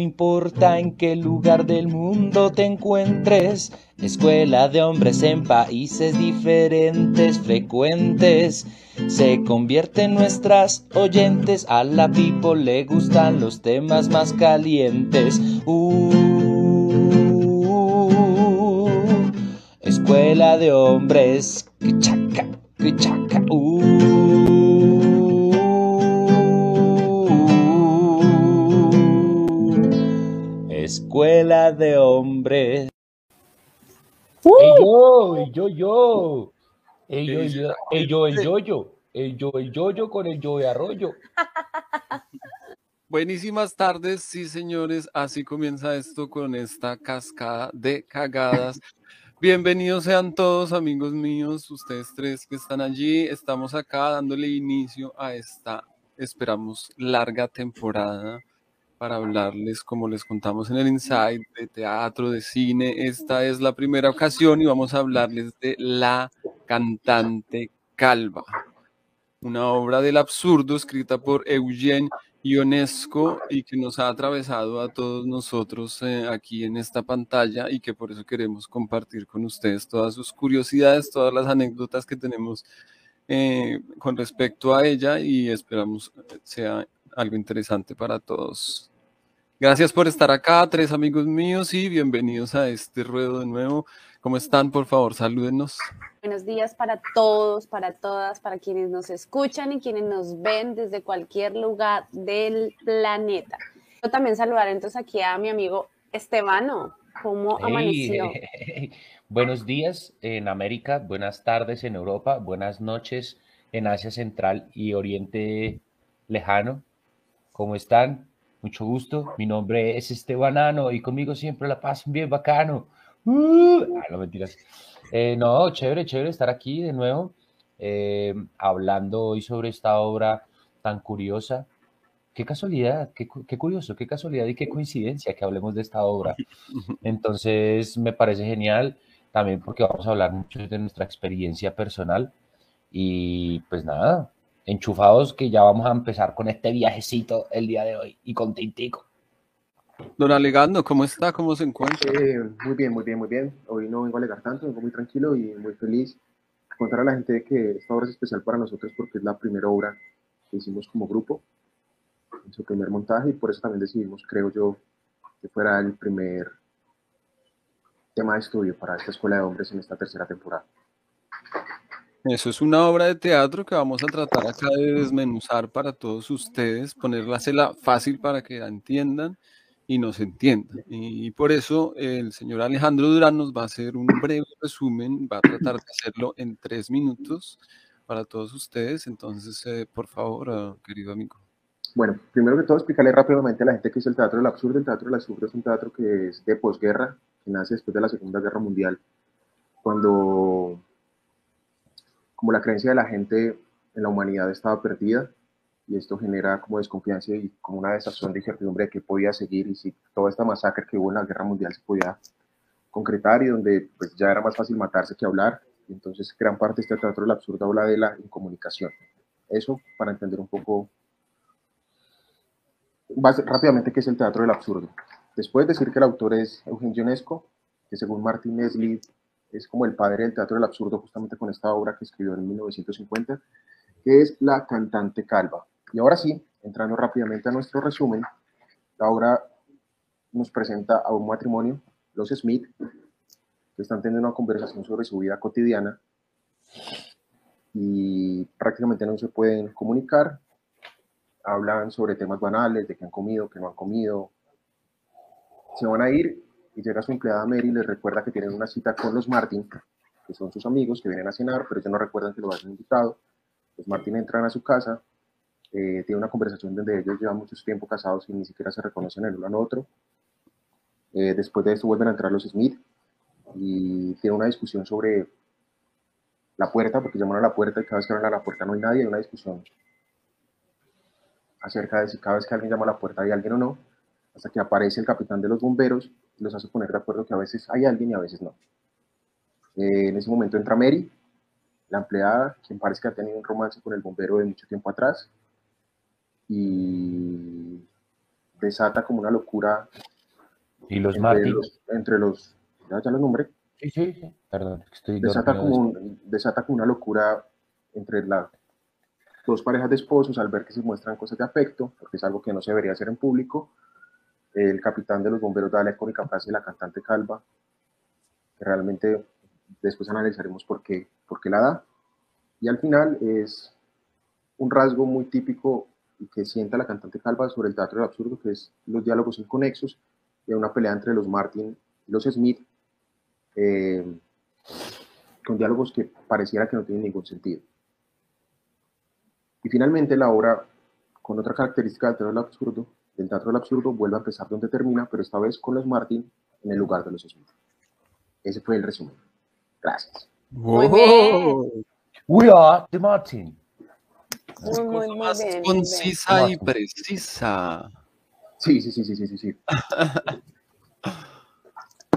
No importa en qué lugar del mundo te encuentres, escuela de hombres en países diferentes, frecuentes, se convierten nuestras oyentes, a la people le gustan los temas más calientes. Uh, escuela de hombres, que chaca, que chaca, uh. Escuela de hombres. ¡Ey yo! ¡Ey yo yo! ¡Ey yo yo! ¡Ey yo el yo yo! ¡Ey yo el yo yo con el yo de arroyo! Buenísimas tardes, sí señores, así comienza esto con esta cascada de cagadas. Bienvenidos sean todos amigos míos, ustedes tres que están allí. Estamos acá dándole inicio a esta, esperamos, larga temporada para hablarles, como les contamos en el Inside, de teatro, de cine. Esta es la primera ocasión y vamos a hablarles de La cantante calva, una obra del absurdo escrita por Eugene Ionesco y que nos ha atravesado a todos nosotros eh, aquí en esta pantalla y que por eso queremos compartir con ustedes todas sus curiosidades, todas las anécdotas que tenemos eh, con respecto a ella y esperamos sea algo interesante para todos. Gracias por estar acá, tres amigos míos, y bienvenidos a este ruedo de nuevo. ¿Cómo están? Por favor, salúdenos. Buenos días para todos, para todas, para quienes nos escuchan y quienes nos ven desde cualquier lugar del planeta. Yo también saludar entonces aquí a mi amigo Estebano. ¿Cómo Hey, amaneció? buenos días en América, buenas tardes en Europa, buenas noches en Asia Central y Oriente Lejano. ¿Cómo están? Mucho gusto. Mi nombre es Estebanano y conmigo siempre la pasan bien bacano. Uh, ah, no mentiras. Eh, no, chévere, chévere estar aquí de nuevo, eh, hablando hoy sobre esta obra tan curiosa. Qué casualidad, qué, qué curioso, qué casualidad y qué coincidencia que hablemos de esta obra. Entonces me parece genial también porque vamos a hablar mucho de nuestra experiencia personal y pues nada, enchufados que ya vamos a empezar con este viajecito el día de hoy y con Tintico. Don Alegando, ¿cómo está? ¿Cómo se encuentra? Eh, muy bien, muy bien, muy bien. Hoy no vengo a alegar tanto, vengo muy tranquilo y muy feliz. Contar a la gente que esta obra es especial para nosotros porque es la primera obra que hicimos como grupo, en su primer montaje, y por eso también decidimos, creo yo, que fuera el primer tema de estudio para esta escuela de hombres en esta tercera temporada. Eso es una obra de teatro que vamos a tratar acá de desmenuzar para todos ustedes, ponerla fácil para que la entiendan y nos entiendan. Y por eso el señor Alejandro Durán nos va a hacer un breve resumen, va a tratar de hacerlo en tres minutos para todos ustedes. Entonces, eh, por favor, uh, querido amigo. Bueno, primero que todo, explicarle rápidamente a la gente qué es el Teatro del Absurdo. El Teatro del Absurdo es un teatro que es de posguerra, que nace después de la Segunda Guerra Mundial, cuando como la creencia de la gente en la humanidad estaba perdida y esto genera como desconfianza y como una desazón de incertidumbre de qué podía seguir y si toda esta masacre que hubo en la guerra mundial se podía concretar y donde pues ya era más fácil matarse que hablar. Entonces gran parte de este teatro del absurdo habla de la incomunicación. Eso para entender un poco base- rápidamente qué es el teatro del absurdo. Después decir que el autor es Eugenio Ionesco, que según Martin Nesli es como el padre del teatro del absurdo justamente con esta obra que escribió en 1950, que es La cantante calva. Y ahora sí, entrando rápidamente a nuestro resumen, la obra nos presenta a un matrimonio, los Smith, que están teniendo una conversación sobre su vida cotidiana y prácticamente no se pueden comunicar. Hablan sobre temas banales, de qué han comido, qué no han comido. Se van a ir llega su empleada Mary y les recuerda que tienen una cita con los Martin, que son sus amigos que vienen a cenar, pero ellos no recuerdan que lo hayan invitado. Los Martin entran a su casa, eh, tienen una conversación donde ellos llevan mucho tiempo casados y ni siquiera se reconocen el uno al otro. Eh, después de esto vuelven a entrar los Smith y tienen una discusión sobre la puerta, porque llaman a la puerta y cada vez que abren a la puerta no hay nadie, hay una discusión acerca de si cada vez que alguien llama a la puerta hay alguien o no, hasta que aparece el capitán de los bomberos los hace poner de acuerdo que a veces hay alguien y a veces no. Eh, en ese momento entra Mary, la empleada, quien parece que ha tenido un romance con el bombero de mucho tiempo atrás, y desata como una locura Y los entre los, entre los ya, ya los nombré, Sí, sí, sí. Perdón, estoy desata como, un- desata como una locura entre las dos parejas de esposos al ver que se muestran cosas de afecto, porque es algo que no se debería hacer en público. El capitán de los bomberos da la icónica frase de la cantante calva, que realmente después analizaremos por qué, por qué la da. Y al final es un rasgo muy típico que sienta la cantante calva sobre el teatro del absurdo, que es los diálogos inconexos y una pelea entre los Martin y los Smith, eh, con diálogos que pareciera que no tienen ningún sentido. Y finalmente la obra, con otra característica del teatro del absurdo, del teatro del absurdo, vuelve a empezar donde termina, pero esta vez con los Martin en el lugar de los Smith. Ese fue el resumen. Gracias. Muy bien. We are the Martin. Muy, muy, muy más bien, muy bien. concisa y precisa. Sí, sí, sí, sí, sí, sí. sí.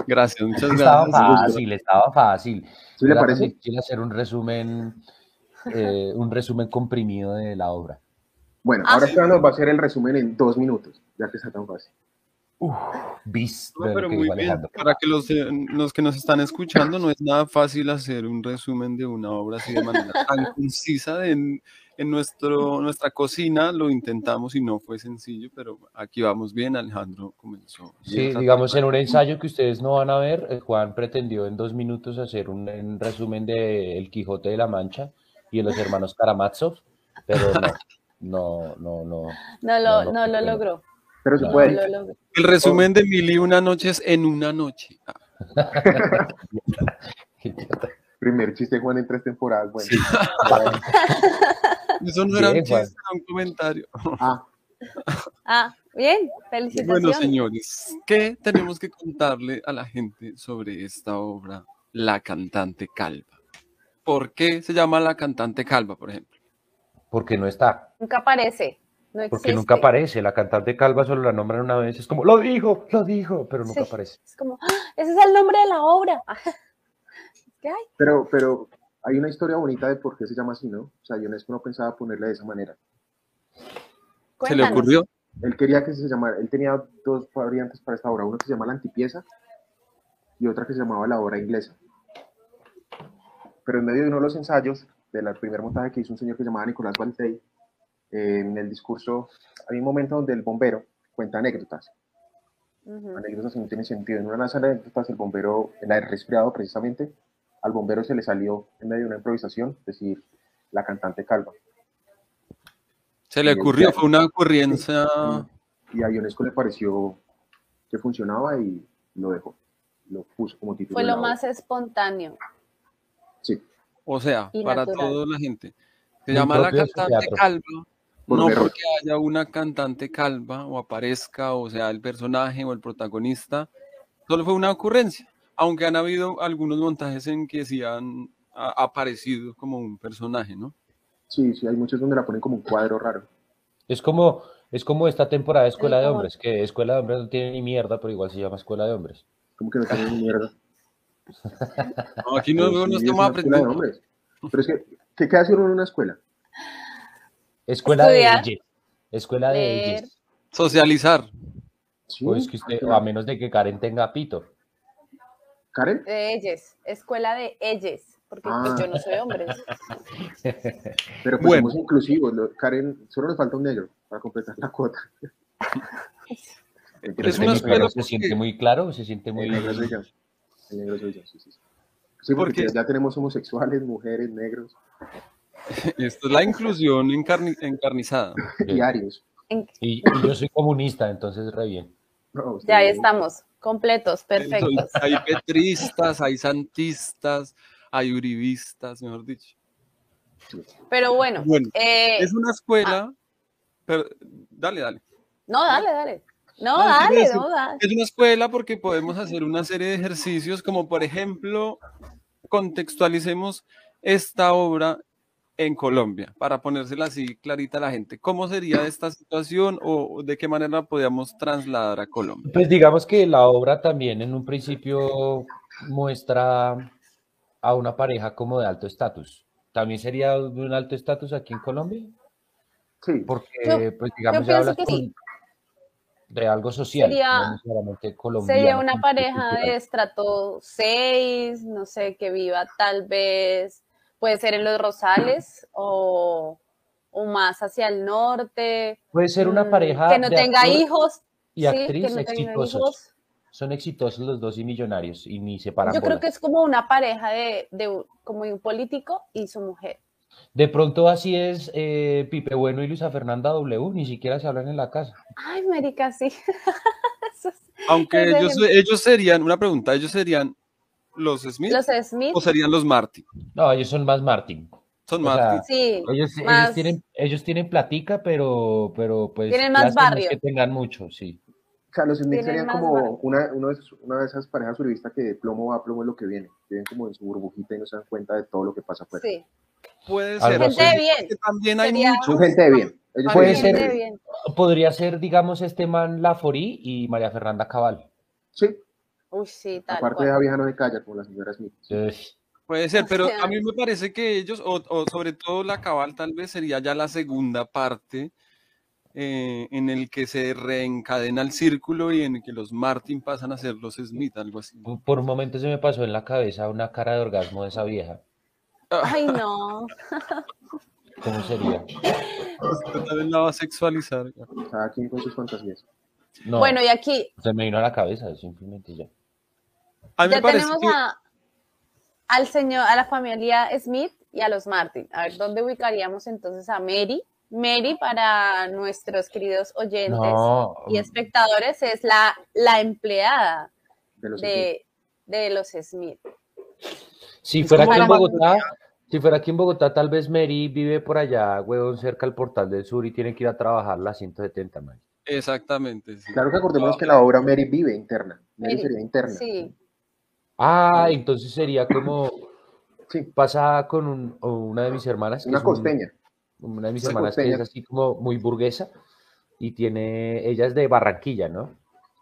Gracias, muchas Estaba gracias. fácil, estaba fácil. ¿Sí le parece? Quiero hacer un resumen, eh, un resumen comprimido de la obra. Bueno, Ah, ahora sí. Nos va a hacer el resumen en dos minutos, ya que está tan fácil. Bis, No, de lo pero muy bien. Para que los, eh, los que nos están escuchando, no es nada fácil hacer un resumen de una obra así de manera tan concisa. En, en nuestro, nuestra cocina lo intentamos y no fue sencillo, pero aquí vamos bien. Alejandro comenzó. Sí, digamos, en un ensayo que ustedes no van a ver, eh, Juan pretendió en dos minutos hacer un, un resumen de El Quijote de la Mancha y de los hermanos Karamazov, pero no, no, no, no. No lo, no, no lo logró. Pero se puede. lo logró. El resumen de Mil y una noches en una noche. Primer chiste Juan en tres temporadas. Bueno. Sí. Eso no era un chiste, era un comentario. Ah, Ah, bien, felicitaciones. Bueno, señores, ¿qué tenemos que contarle a la gente sobre esta obra, La cantante calva? ¿Por qué se llama La cantante calva, por ejemplo? Porque no está, Nunca aparece. No existe. porque nunca aparece. La cantante calva solo la nombran una vez, es como, lo dijo, lo dijo, pero nunca Sí. aparece. Es como, ¡ah! ese es el nombre de la obra. ¿Qué hay? pero, pero hay una historia bonita de por qué se llama así, ¿no? O sea, Ionesco no pensaba ponerle de esa manera. ¿Se le Cuéntanos. ocurrió? Él quería que se llamara, él tenía dos variantes para esta obra, una que se llama la antipieza y otra que se llamaba la obra inglesa. Pero en medio de uno de los ensayos, del primer montaje que hizo un señor que se llamaba Nicolás Baltey, eh, en el discurso hay un momento donde el bombero cuenta anécdotas, Ujú. anécdotas que no tienen sentido. En una de las anécdotas, el bombero, en la del resfriado precisamente, al bombero se le salió en medio de una improvisación decir la cantante calva. Se le ocurrió, fue una ocurrencia. Y a Ionesco le pareció que funcionaba y lo dejó. Lo puso como título. Fue de lo más espontáneo. O sea, Y para natural. toda la gente. Se llama La cantante teatro. calva. Por no porque haya una cantante calva o aparezca o sea el personaje o el protagonista. Solo fue una ocurrencia. Aunque han habido algunos montajes en que sí han ha- aparecido como un personaje, ¿no? sí, sí, hay muchos donde la ponen como un cuadro raro. Es como, es como esta temporada de Escuela de como- Hombres, que Escuela de Hombres no tiene ni mierda, pero igual se llama Escuela de Hombres. Como que no tienen ni mierda. No, aquí no, Pero no sí, es estamos aprendiendo. hombres. Pero es que, ¿qué, qué hace uno en una escuela? Escuela Estudiar. de ellas. Escuela de ellas. Socializar. Sí, Pues que usted, a menos de que Karen tenga pito. Karen, De ellos. Escuela de ellos. Porque Ah. pues, yo no soy hombre. pero pues Bueno. somos inclusivos. Karen, solo nos falta un negro para completar la cuota. Pero Es una escuela se siente muy claro, se siente muy... El negro soy yo. Sí, sí. sí. Sí, porque Porque- ya tenemos homosexuales, mujeres, negros, Esto es la inclusión encarni- encarnizada. y arios. En- Y, y yo soy comunista, entonces re bien. No, ya ahí estamos. Completos, perfectos. Entonces, hay petristas, hay santistas, hay uribistas, mejor dicho. Pero bueno, Bueno, eh, Es una escuela. pero- dale, dale. no, dale, dale. No, dale, decir- no, dale. Es una escuela porque podemos hacer una serie de ejercicios, como por ejemplo, contextualicemos esta obra en Colombia, para ponérsela así clarita a la gente. ¿Cómo sería esta situación o de qué manera la podíamos trasladar a Colombia? Pues digamos que la obra también en un principio muestra a una pareja como de alto estatus. ¿También sería de un alto estatus aquí en Colombia? Sí, Porque, Yo- pues digamos, yo ya hablas que con, sí. De algo social, Sería- no necesariamente colombiano. Sería una pareja cultural. de estrato 6, no sé, que viva tal vez, puede ser en los Rosales o, o más hacia el norte. Puede ser una mm, pareja Que no de tenga hijos. y sí, actriz que no exitosos. hijos. Son exitosos los dos y millonarios y ni se paran Yo creo que es como una pareja de, de como un político y su mujer. De pronto así es eh, Pipe Bueno y Luisa Fernanda W, ni siquiera se hablan en la casa. Ay, marica, sí. Aunque ellos, serían, una pregunta, ¿ellos serían los Smith Los Smith, o serían los Martin? No, ellos son más Martin. Son O sea, sí. Ellos, ellos Más- tienen, ellos tienen platica, pero, pero pues Tienen más barrio. que tengan mucho, sí. O sea, los Smith serían más como una, uno de esos- una de esas parejas uribistas que de plomo va, plomo es lo que viene. Viven como en su burbujita y no se dan cuenta de todo lo que pasa afuera. Sí. Puede ser. Gente de bien. También hay Sería- mucho. Son gente de bien. Ellos Puede ser. gente bien. bien. Podría ser, digamos, este man Laforí y María Fernanda Cabal. Sí, Uy, sí, tal aparte cual. de la vieja no se calla como la señora Smith. Puede ser, pero a mí me parece que ellos, o, o sobre todo la cabal, tal vez sería ya la segunda parte eh, en el que se reencadena el círculo y en el que los Martin pasan a ser los Smith, algo así. por un momento se me pasó en la cabeza una cara de orgasmo de esa vieja. Ay, no. ¿Cómo sería? Usted también la va a sexualizar. Cada quien con sus fantasías. No, Bueno, y aquí se me vino a la cabeza, simplemente ya. A mí ya me parece tenemos que a, al señor, a la familia Smith y a los Martin. A ver, ¿dónde ubicaríamos entonces a Mary? Mary, para nuestros queridos oyentes No, y espectadores, es la, la empleada De los Smith. de, de los Smith. Si es fuera aquí en Bogotá, si fuera aquí en Bogotá, tal vez Mary vive por allá, huevón, cerca al Portal del Sur y tiene que ir a trabajar la 170, man. exactamente. sí. Claro que acordémonos que la obra Mary vive interna. Mary, Mary, sería interna. Sí, Ah, entonces sería como Sí, pasa con un- una de mis hermanas, que una un- costeña. una de mis Una hermanas que es así como muy burguesa y tiene, ella es de Barranquilla, ¿no?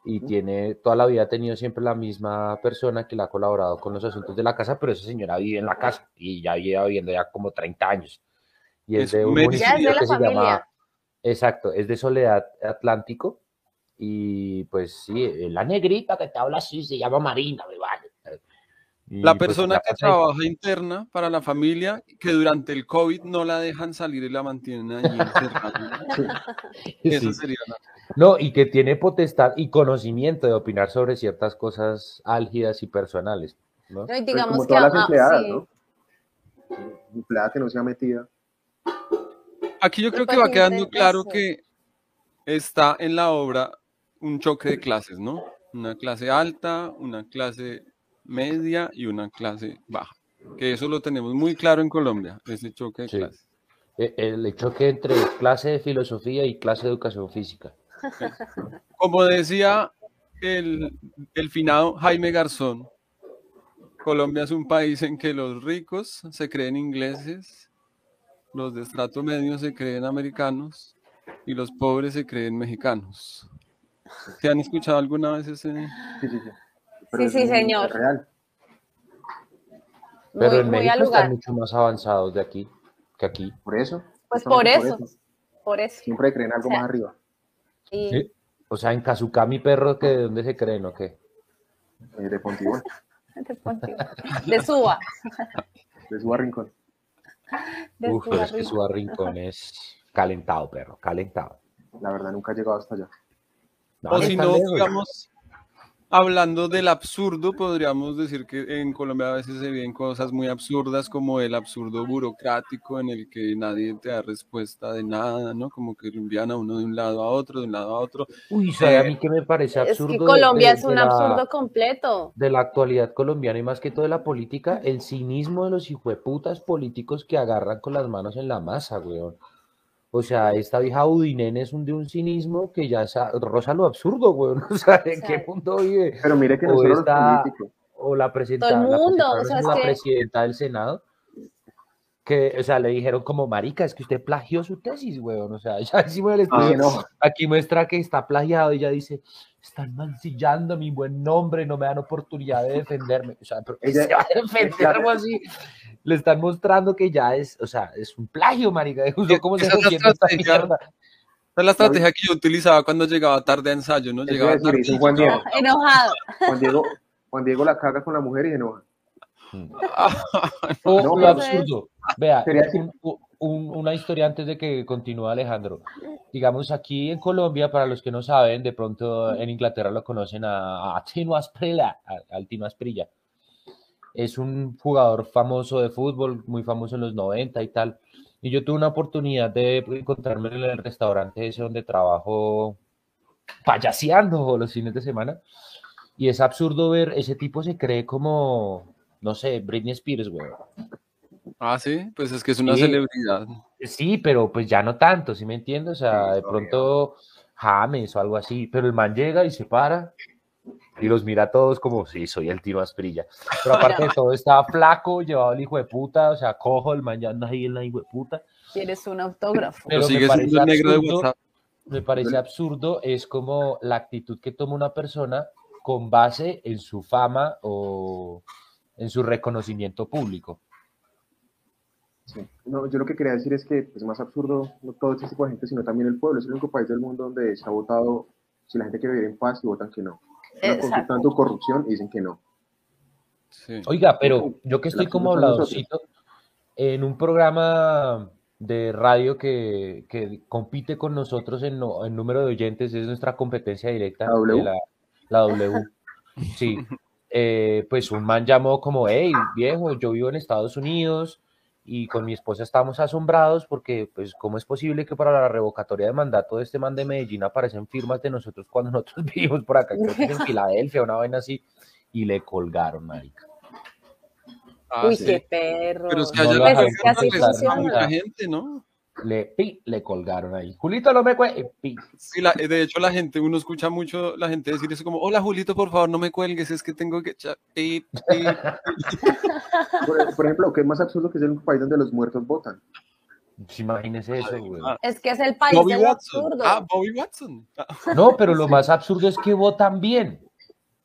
Y tiene, toda la vida ha tenido siempre la misma persona que le ha colaborado con los asuntos de la casa, pero esa señora vive en la casa y ya lleva viviendo ya como 30 años. Y es Es de un municipio de la que se llama, familia. exacto, es de Soledad Atlántico y pues sí, la negrita que te habla así se llama Marina, me La pues, persona la que trabaja interna para la familia, que durante el COVID no la dejan salir y la mantienen allí encerrada. Esa Sí. sería la- No, y que tiene potestad y conocimiento de opinar sobre ciertas cosas álgidas y personales, ¿no? No, y Pues digamos como que todas las ah, empleadas, sí. ¿no? Empleada que no sea metida. Aquí yo creo que va quedando claro que está en la obra un choque de clases, ¿no? Una clase alta, una clase media y una clase baja. Que eso lo tenemos muy claro en Colombia, ese choque de Sí. clases. Eh, El choque entre clase de filosofía y clase de educación física. Como decía el, el finado Jaime Garzón, Colombia es un país en que los ricos se creen ingleses, los de estrato medio se creen americanos y los pobres se creen mexicanos. ¿Te han escuchado alguna vez ese? Sí, sí, sí. Sí, es sí, muy- señor. real. Pero Muy, en muy México al lugar. están mucho más avanzados de aquí que aquí. Por eso. Pues por eso. Por eso. Siempre creen algo O sea, más arriba. Y- Sí. O sea, en Kazuka, mi perro, que ¿de dónde se creen o qué? eh, de Pontibón, de Ponte- de Suba. de su rincón. De Uf, Suba, es que Rincón. su rincón es calentado, perro, calentado. La verdad, nunca he llegado hasta allá. No, O si no, lejos. digamos, hablando del absurdo, podríamos decir que en Colombia a veces se ven cosas muy absurdas como el absurdo burocrático en el que nadie te da respuesta de nada, ¿no? Como que lo envían a uno de un lado a otro, de un lado a otro. Uy, ¿sabe a Eh, mí que me parece Es absurdo? que de- Colombia de- es un la- absurdo completo. de la actualidad colombiana y más que todo de la política, el cinismo de los hijueputas políticos que agarran con las manos en la masa, weón. O sea, esta vieja Udinene es un de un cinismo que ya sa- roza lo absurdo, weón. O sea, ¿en qué mundo vive? Pero mire que no O solo esta- los políticos. O la el la mundo, o sea, la que- presidenta del Senado, que, o sea, le dijeron como, marica, es que usted plagió su tesis, weón. O sea, ya hicimos el Ah, estudio. no. Aquí muestra que está plagiado y ella dice, están mancillando mi buen nombre, no me dan oportunidad de defenderme. O sea, pero ¿qué Ella- se va a defender algo así? Le están mostrando que ya es, o sea, es un plagio, marica. Justo cómo se esa esta mierda. es la estrategia que yo utilizaba cuando llegaba tarde a ensayo, ¿no? Llegaba decir, tarde. Juan Diego. Enojado. Juan Diego, Juan Diego la caga con la mujer y se enoja. No, lo absurdo. Vea, un- un- una historia antes de que continúe Alejandro. Digamos, aquí en Colombia, para los que no saben, de pronto en Inglaterra lo conocen a, a Tino Asprilla, al Tino Asprilla. Es un jugador famoso de fútbol, muy famoso en los 90 y tal. Y yo tuve una oportunidad de encontrarme en el restaurante ese donde trabajo payaseando los fines de semana. Y es absurdo ver, ese tipo se cree como, no sé, Britney Spears, güey. Ah, sí, pues es que es una Sí. celebridad. Sí, pero pues ya no tanto, ¿sí me entiendes? O sea, Sí, de pronto James o algo así, pero el man llega y se para y los mira a todos como, sí, soy el Tino Asprilla. Pero aparte de todo, estaba flaco, llevaba el hijo de puta, o sea, cojo, el man ya anda ahí en la hijo de puta. ¿Quieres un autógrafo? Pero Pero me sigue siendo parece el negro de absurdo, WhatsApp. me parece absurdo, es como la actitud que toma una persona con base en su fama o en su reconocimiento público. Sí. No, yo lo que quería decir es que es más absurdo no todo este tipo de gente, sino también el pueblo. Es el único país del mundo donde se ha votado si la gente quiere vivir en paz y votan que no. Están consultando corrupción y dicen que no. Sí. Oiga, pero yo que estoy como habladorcito en un programa de radio que, que compite con nosotros en, no- en número de oyentes, es nuestra competencia directa. ¿La W? de La, la W. Sí. Eh, pues un man llamó como, hey, viejo, yo vivo en Estados Unidos y con mi esposa estamos asombrados porque, pues, ¿cómo es posible que para la revocatoria de mandato de este man de Medellín aparecen firmas de nosotros cuando nosotros vivimos por acá? Creo que es en Filadelfia, una vaina así. Y le colgaron, marica. Ah, Uy, sí. qué perro. Pero es que No allá lo la dejan gente que así funciona. mucha gente, ¿no? Le, pi, le colgaron ahí. Julito, no me cuelgues. pi. Sí, la- de hecho la gente, uno escucha mucho la gente decir eso como, hola Julito, por favor, no me cuelgues, es que tengo que echar... pip". Por, por ejemplo, que es más absurdo que es el país donde los muertos votan. Pues imagínese eso, güey. Ah, Es que es el país Bobby de lo Watson. absurdo. Ah, Bobby Watson. No, pero lo más absurdo es que votan bien.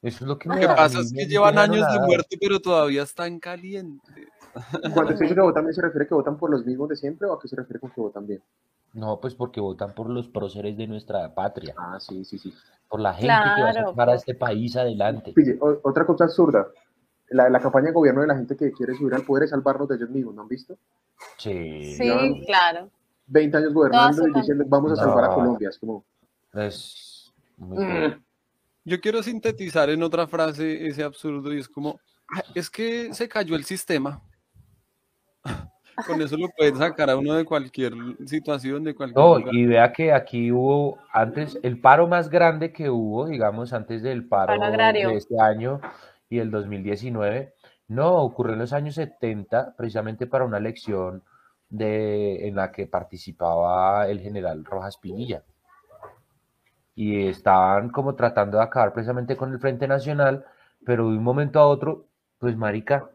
Eso es lo que Lo me que pasa es que llevan años de muerte, pero todavía están calientes. Cuando se dice que votan bien, ¿se refiere que votan por los mismos de siempre o a qué se refiere con que votan bien? No, pues porque votan por los próceres de nuestra patria, Ah, sí, sí, sí. por la gente que va a sacar a este país adelante. Pille, otra cosa absurda. La, la campaña de gobierno de la gente que quiere subir al poder es salvarnos de ellos mismos, ¿no han visto? Sí. Sí, claro. 20 años gobernando y diciendo vamos a No. salvar a Colombia. Es como, Es muy Mm. Yo quiero sintetizar en otra frase ese absurdo y es como, "Ah, es que se cayó el sistema. Con eso lo pueden sacar a uno de cualquier situación, de cualquier No, lugar. y vea que aquí hubo antes, el paro más grande que hubo, digamos, antes del paro Paro agrario. de este año y el 2019, no, ocurrió en los años 70, precisamente para una elección de, en la que participaba el general Rojas Pinilla. Y estaban como tratando de acabar precisamente con el Frente Nacional, pero de un momento a otro, pues marica,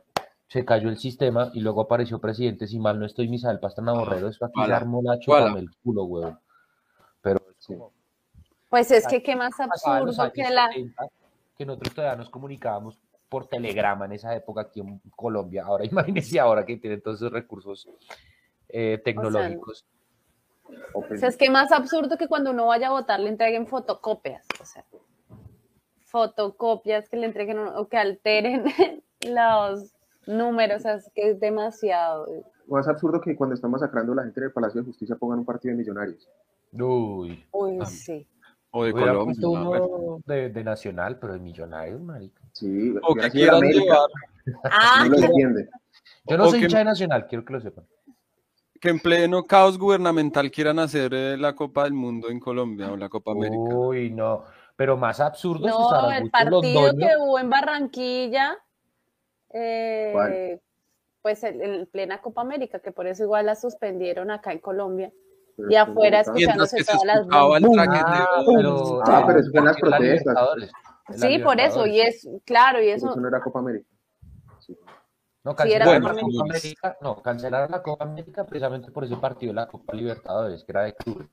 se cayó el sistema y luego apareció presidente, si mal no estoy, Misael Pastrana Borrero, eso aquí se armó la chupame el culo, huevón. Pero es Sí. Pues es que qué más absurdo que la... 70, que nosotros todavía nos comunicábamos por telegrama en esa época aquí en Colombia. Ahora imagínense ahora que tienen todos esos recursos eh, tecnológicos. O sea, es que más absurdo que cuando uno vaya a votar le entreguen fotocopias. O sea, fotocopias que le entreguen o que alteren los números. O sea, es que es demasiado. Más absurdo que cuando están masacrando a la gente en el Palacio de Justicia pongan un partido de millonarios. Uy. Uy, Ah. sí. O de Hubiera Colombia. uno de, de nacional, pero de millonarios, marica. Sí, O que quieran América, llevar, Ah, no lo entiende. Yo no O soy que- hincha de nacional, quiero que lo sepan. que en pleno caos gubernamental quieran hacer eh, la Copa del Mundo en Colombia o la Copa América. Uy, no. Pero más absurdo es no, Sara el partido Londoño. que hubo en Barranquilla, eh, pues el, el plena Copa América, que por eso igual la suspendieron acá en Colombia. Pero Y es que afuera escuchándose que se todas las bombas. Ah, pero, Ah, pero eso fue en las protestas. Sí, por eso, y es, claro, y Pero eso, eso no era Copa América. Sí. No, Sí, era cancelaron la. Copa América, no, cancelaron la Copa América precisamente por ese partido de la Copa Libertadores, que era de clubes.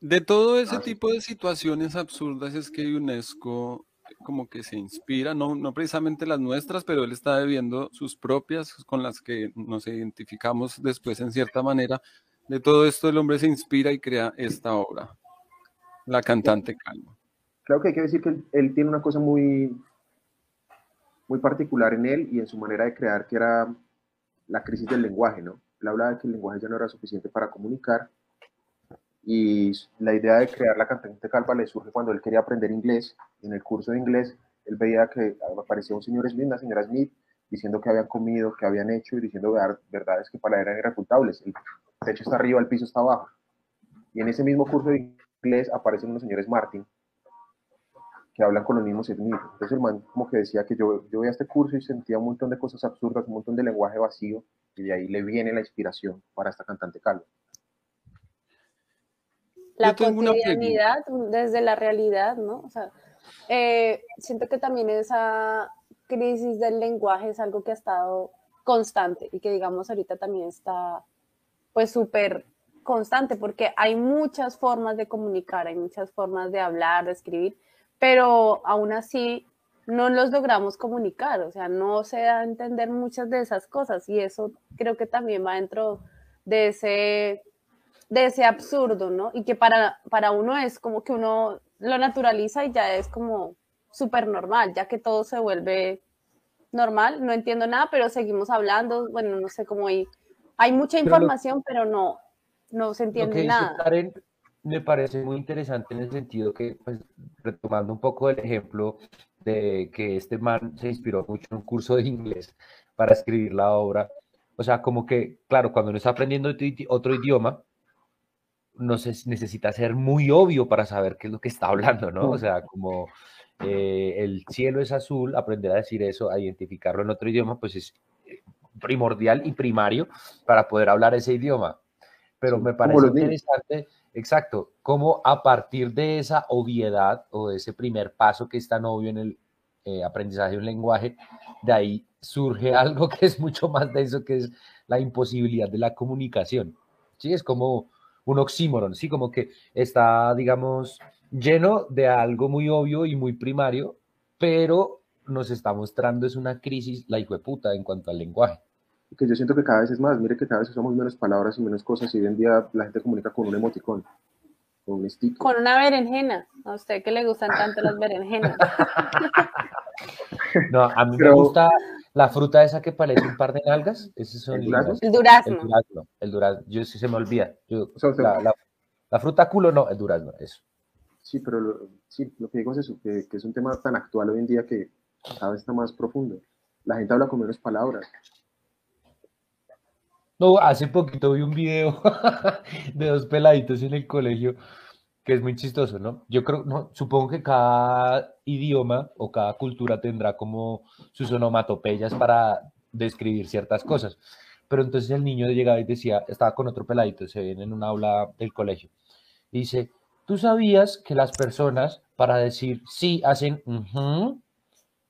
De todo ese Ah, sí. tipo de situaciones absurdas es que UNESCO como que se inspira, no, no precisamente las nuestras, pero él está viendo sus propias con las que nos identificamos después en cierta manera De todo esto el hombre se inspira y crea esta obra, La cantante calma. Claro que hay que decir que él, él tiene una cosa muy, muy particular en él y en su manera de crear, que era la crisis del lenguaje, ¿no? Él hablaba de que el lenguaje ya no era suficiente para comunicar y la idea de crear la cantante calva le surge cuando él quería aprender inglés. En el curso de inglés, él veía que aparecía un señor Smith, una señora Smith, diciendo que habían comido, que habían hecho y diciendo verdades que para él eran irrefutables. El techo está arriba, el piso está abajo. Y en ese mismo curso de inglés aparecen unos señores Martin que hablan con los mismos Smith. Entonces el man como que decía que yo, yo veía este curso y sentía un montón de cosas absurdas, un montón de lenguaje vacío, y de ahí le viene la inspiración para esta cantante calva. La cotidianidad desde la realidad, ¿no? O sea, eh, siento que también esa crisis del lenguaje es algo que ha estado constante y que digamos ahorita también está pues súper constante porque hay muchas formas de comunicar, hay muchas formas de hablar, de escribir, pero aún así no los logramos comunicar, o sea, no se da a entender muchas de esas cosas y eso creo que también va dentro de ese, de ese absurdo, ¿no? Y que para, para uno es como que uno lo naturaliza y ya es como súper normal, ya que todo se vuelve normal, no entiendo nada, pero seguimos hablando, bueno, no sé cómo hay, hay mucha información, pero, no, no se entiende nada. Karen me parece muy interesante en el sentido que, pues, retomando un poco el ejemplo de que este man se inspiró mucho en un curso de inglés para escribir la obra, o sea, como que, claro, cuando uno está aprendiendo otro idioma, no se necesita ser muy obvio para saber qué es lo que está hablando, ¿no? O sea, como eh, el cielo es azul, aprender a decir eso, a identificarlo en otro idioma, pues es eh, primordial y primario para poder hablar ese idioma. Pero me parece interesante, exacto, cómo a partir de esa obviedad o de ese primer paso que es tan obvio en el eh, aprendizaje de un lenguaje, de ahí surge algo que es mucho más denso, que es la imposibilidad de la comunicación. Sí, es como un oxímoron, sí, como que está, digamos, lleno de algo muy obvio y muy primario, pero nos está mostrando es una crisis, la hijo de puta, en cuanto al lenguaje. Que yo siento que cada vez es más, mire que cada vez usamos menos palabras y menos cosas y hoy en día la gente comunica con un emoticón, con un sticker. Con una berenjena, a usted que le gustan tanto las berenjenas. no, a mí me gusta la fruta esa que parece un par de nalgas, ese son el durazno. El durazno. El durazno, el durazno. Yo sí se me olvida. la, fruta culo no, el durazno, eso. Sí, pero lo, sí, lo que digo es eso, que, es un tema tan actual hoy en día que cada vez está más profundo. La gente habla con menos palabras. No, hace poquito vi un video de dos peladitos en el colegio que es muy chistoso, ¿no? Yo creo, no, supongo que cada idioma o cada cultura tendrá como sus onomatopeyas para describir ciertas cosas. Pero entonces el niño llegaba y decía, estaba con otro peladito, se viene en un aula del colegio, dice, ¿tú sabías que las personas para decir sí hacen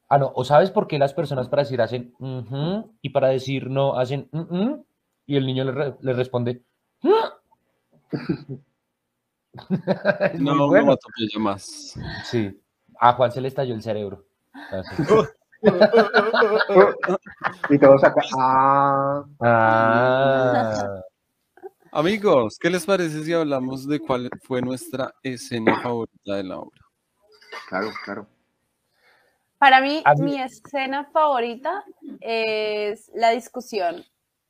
Ah, no, o sabes por qué las personas para decir hacen y para decir no hacen y el niño le, le responde no, no bueno. no más. Sí. A Juan se le estalló el cerebro. y todos acá. Ah. Ah. Amigos, ¿qué les parece si hablamos de cuál fue nuestra escena favorita de la obra? Claro, claro. Para mí, mi escena favorita es la discusión,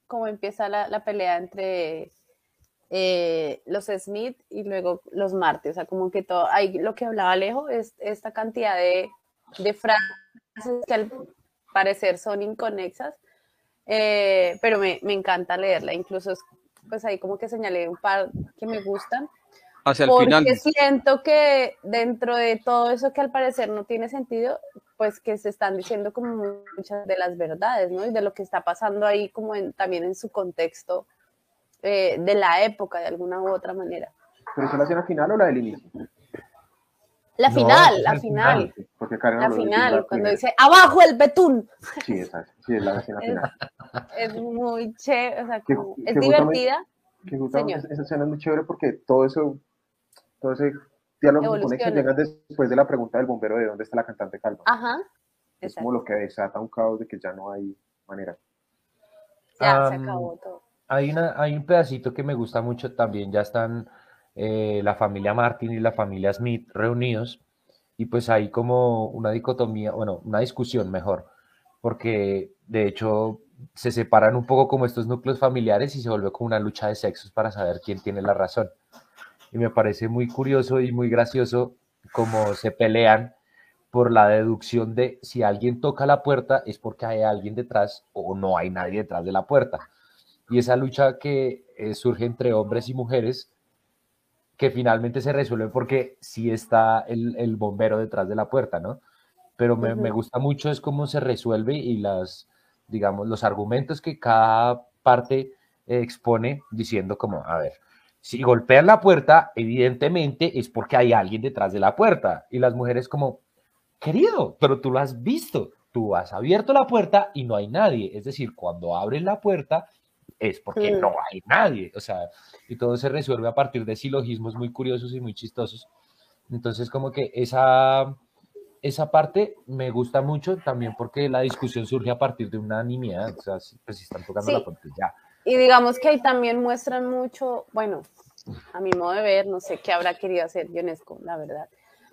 cómo empieza la, la pelea entre eh, los Smith y luego los Marte. O sea, como que todo, ahí lo que hablaba Alejo es esta cantidad de, de frases que al parecer son inconexas, eh, pero me, me, encanta leerla. Incluso, pues ahí como que señalé un par que me gustan. Hacia el porque final. siento que dentro de todo eso que al parecer no tiene sentido, pues que se están diciendo como muchas de las verdades, ¿no? Y de lo que está pasando ahí como también en su contexto eh, de la época de alguna u otra manera. ¿Pero es la escena final o la del inicio? La final, la final. Porque la final, cuando dice abajo el betún. Sí, exacto. Sí, es la escena final. Es muy chévere, o sea, es divertida. Que esa escena es muy chévere porque todo eso, todo ese diálogo que que llega después de la pregunta del bombero de dónde está la cantante calva. Ajá. Es como lo que desata un caos de que ya no hay manera. Ya, se acabó todo hay, una, hay un pedacito que me gusta mucho también, ya están eh, la familia Martin y la familia Smith reunidos y pues hay como una dicotomía, bueno, una discusión mejor, porque de hecho se separan un poco como estos núcleos familiares y se vuelve como una lucha de sexos para saber quién tiene la razón. Y me parece muy curioso y muy gracioso cómo se pelean por la deducción de si alguien toca la puerta es porque hay alguien detrás o no hay nadie detrás de la puerta. Y esa lucha que eh, surge entre hombres y mujeres, que finalmente se resuelve porque sí está el, bombero detrás de la puerta, ¿no? Pero me, me, gusta mucho es cómo se resuelve y las, digamos, los argumentos que cada parte expone diciendo como, a ver, si golpean la puerta, evidentemente es porque hay alguien detrás de la puerta. Y las mujeres como, querido, pero tú lo has visto, tú has abierto la puerta y no hay nadie. Es decir, cuando abres la puerta es porque no mm. hay nadie. O sea, y todo se resuelve a partir de silogismos muy curiosos y muy chistosos. Entonces, como que esa, esa parte me gusta mucho también porque la discusión surge a partir de una nimiedad. O sea, pues si están tocando la puerta, ya. Y digamos que ahí también muestran mucho, bueno, a mi modo de ver, no sé qué habrá querido hacer Ionesco, la verdad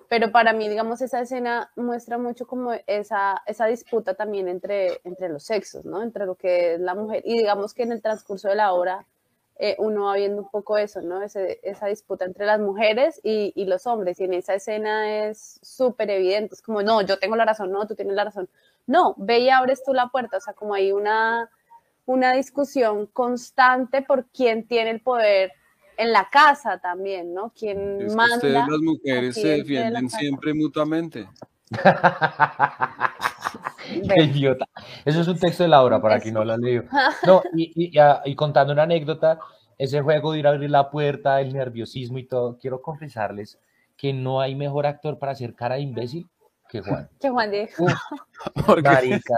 pero para mí, digamos, esa escena muestra mucho como esa, esa disputa también entre, entre los sexos, ¿no? Entre lo que es la mujer. Y digamos que en el transcurso de la obra eh, uno va viendo un poco eso, ¿no? esa disputa entre las mujeres y, y, los hombres. Y en esa escena es súper evidente. Es como, no, yo tengo la razón, no, tú tienes la razón. No, ve y abres tú la puerta. O sea, como hay una, una discusión constante por quién tiene el poder en la casa también, ¿no? Quien es manda. ustedes las mujeres se defienden siempre mutuamente. Qué idiota. Eso es un texto de la obra para quien no lo ha leído. No, y, y, contando una anécdota, ese juego de ir a abrir la puerta, el nerviosismo y todo, quiero confesarles que no hay mejor actor para hacer cara de imbécil que Juan. Que Juan de. Marica,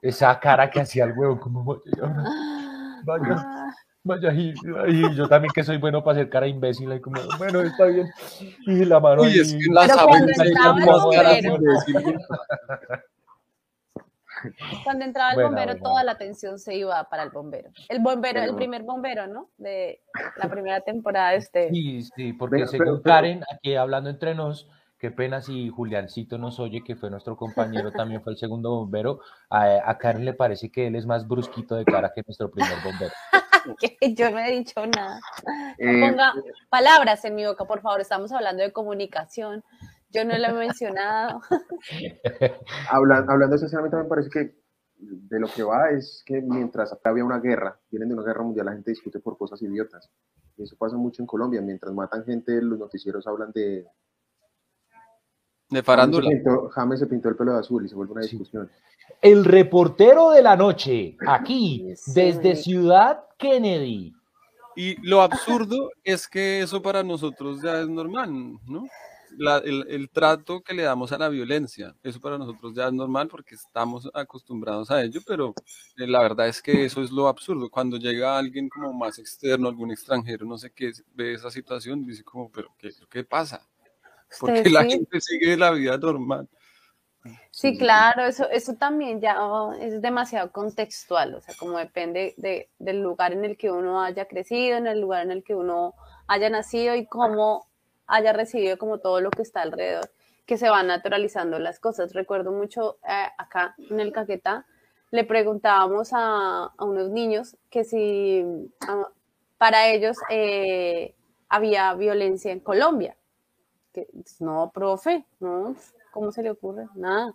esa cara que hacía el huevo, como. Vaya. Vaya, y, yo también que soy bueno para hacer cara imbécil, y como, bueno, está bien. Y la mano. Uy, es que la saben Cuando entraba el bombero, toda la atención se iba para el bombero. El bombero, el primer bombero, ¿no? De la primera temporada de este. Sí, sí, porque según Karen, aquí hablando entre nos, qué pena si Juliancito nos oye, que fue nuestro compañero, también fue el segundo bombero. A, a Karen le parece que él es más brusquito de cara que nuestro primer bombero. yo no he dicho nada. No eh, ponga palabras en mi boca, por favor. Estamos hablando de comunicación. Yo no lo he mencionado. hablando, hablando mí también parece que de lo que va es que mientras había una guerra, vienen de una guerra mundial, la gente discute por cosas idiotas. Y eso pasa mucho en Colombia. Mientras matan gente, los noticieros hablan de... De farándula. James se pintó, el pelo de azul y se vuelve una discusión. El reportero de la noche, aquí, desde Ciudad Kennedy. Y lo absurdo es que eso para nosotros ya es normal, ¿no? el, trato que le damos a la violencia, eso para nosotros ya es normal porque estamos acostumbrados a ello, pero eh, la verdad es que eso es lo absurdo. Cuando llega alguien como más externo, algún extranjero, no sé qué, ve esa situación, dice como, pero ¿qué, qué pasa? Porque la gente sigue la vida normal. Sí, claro, eso, eso también ya oh, es demasiado contextual, o sea, como depende de, del lugar en el que uno haya crecido, en el lugar en el que uno haya nacido y cómo haya recibido como todo lo que está alrededor, que se van naturalizando las cosas. Recuerdo mucho eh, acá en el Caquetá, le preguntábamos a, unos niños que si ah, para ellos eh, había violencia en Colombia. Que, no, profe, no, ¿Cómo se le ocurre? Nada.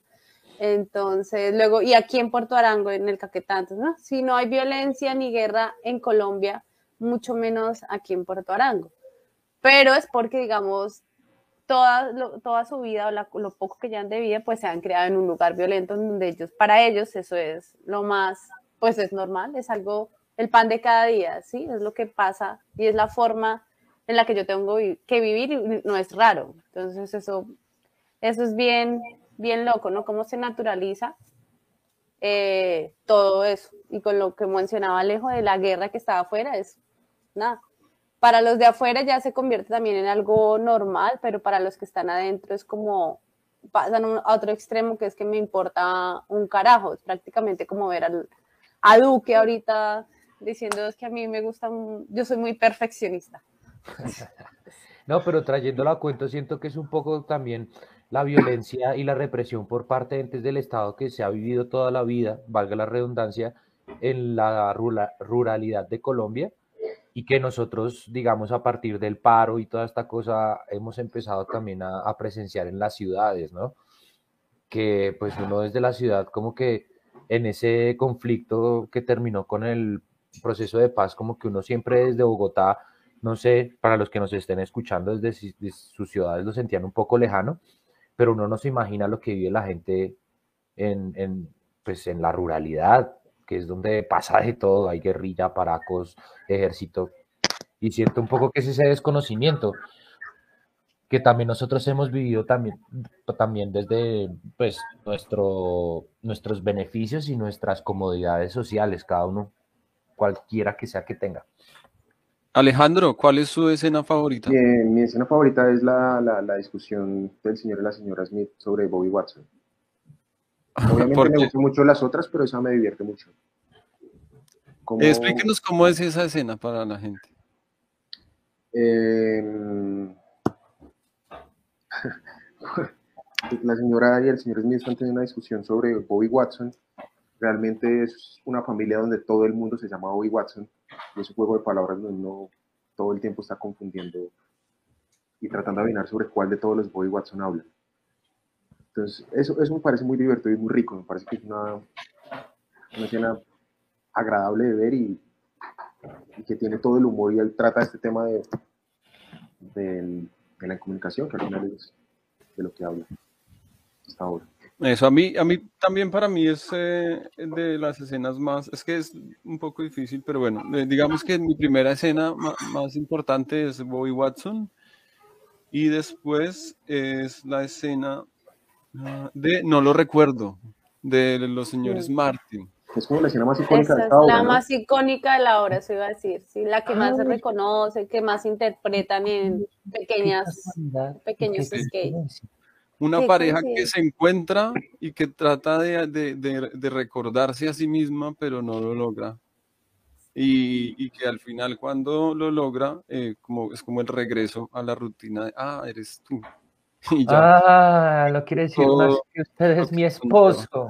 Entonces, luego, y aquí en Puerto Arango, en el Caquetá, ¿no? si no hay violencia ni guerra en Colombia, mucho menos aquí en Puerto Arango. Pero es porque, digamos, toda, toda su vida o lo poco que llevan de vida, pues se han creado en un lugar violento donde ellos, para ellos, eso es lo más, pues es normal, es algo, el pan de cada día, ¿sí? Es lo que pasa y es la forma en la que yo tengo que vivir no es raro. Entonces, eso eso es bien, bien loco, ¿no? Cómo se naturaliza eh, todo eso. Y con lo que mencionaba Alejo de la guerra que estaba afuera, es nada. Para los de afuera ya se convierte también en algo normal, pero para los que están adentro es como pasan a otro extremo que es que me importa un carajo. Es prácticamente como ver al, a Duque ahorita diciendo es que a mí me gusta, yo soy muy perfeccionista. No, pero trayéndolo a cuento, siento que es un poco también la violencia y la represión por parte de entes del Estado que se ha vivido toda la vida, valga la redundancia, en la ruralidad de Colombia y que nosotros, digamos, a partir del paro y toda esta cosa, hemos empezado también a, a presenciar en las ciudades, ¿no? Que pues uno desde la ciudad como que en ese conflicto que terminó con el proceso de paz, como que uno siempre desde Bogotá no sé, para los que nos estén escuchando desde sus ciudades lo sentían un poco lejano, pero uno no se imagina lo que vive la gente en, en, pues, en la ruralidad, que es donde pasa de todo, hay guerrilla, paracos, ejército, y siento un poco que es ese desconocimiento que también nosotros hemos vivido también, también desde pues, nuestro, nuestros beneficios y nuestras comodidades sociales, cada uno, cualquiera que sea que tenga. Alejandro, ¿cuál es su escena favorita? Eh, mi escena favorita es la, la, la discusión del señor y la señora Smith sobre Bobby Watson. Obviamente ¿Por me gustan mucho las otras, pero esa me divierte mucho. Como, Explíquenos cómo es esa escena para la gente. eh, la señora y el señor Smith están teniendo una discusión sobre Bobby Watson. Realmente es una familia donde todo el mundo se llama Bobby Watson. Y es un juego de palabras donde uno todo el tiempo está confundiendo y tratando de adivinar sobre cuál de todos los Bobby Watson habla. Entonces, eso, eso me parece muy divertido y muy rico. Me parece que es una, una escena agradable de ver y, y que tiene todo el humor y él trata este tema de, del- de la comunicación, que al final es de lo que habla hasta ahora. Eso a mí, a mí también para mí es eh, de las escenas más, es que es un poco difícil, pero bueno, eh, digamos que mi primera escena más importante es Bobby Watson y después es la escena ah, de No lo recuerdo, de los señores. Martin. Es como la escena más icónica Esa de esta obra, la ¿no? más icónica de la obra, eso iba a decir, sí, la que más se reconoce, que más interpretan en pequeñas, pequeños Sí. Una Sí, pareja sí. que se encuentra y que trata de, de- de- de recordarse a sí misma, pero no lo logra. Y, y que al final cuando lo logra, eh, como, es como el regreso a la rutina de, ah, eres tú. Y ya. Ah, lo quiere decir Todo más que usted es mi esposo.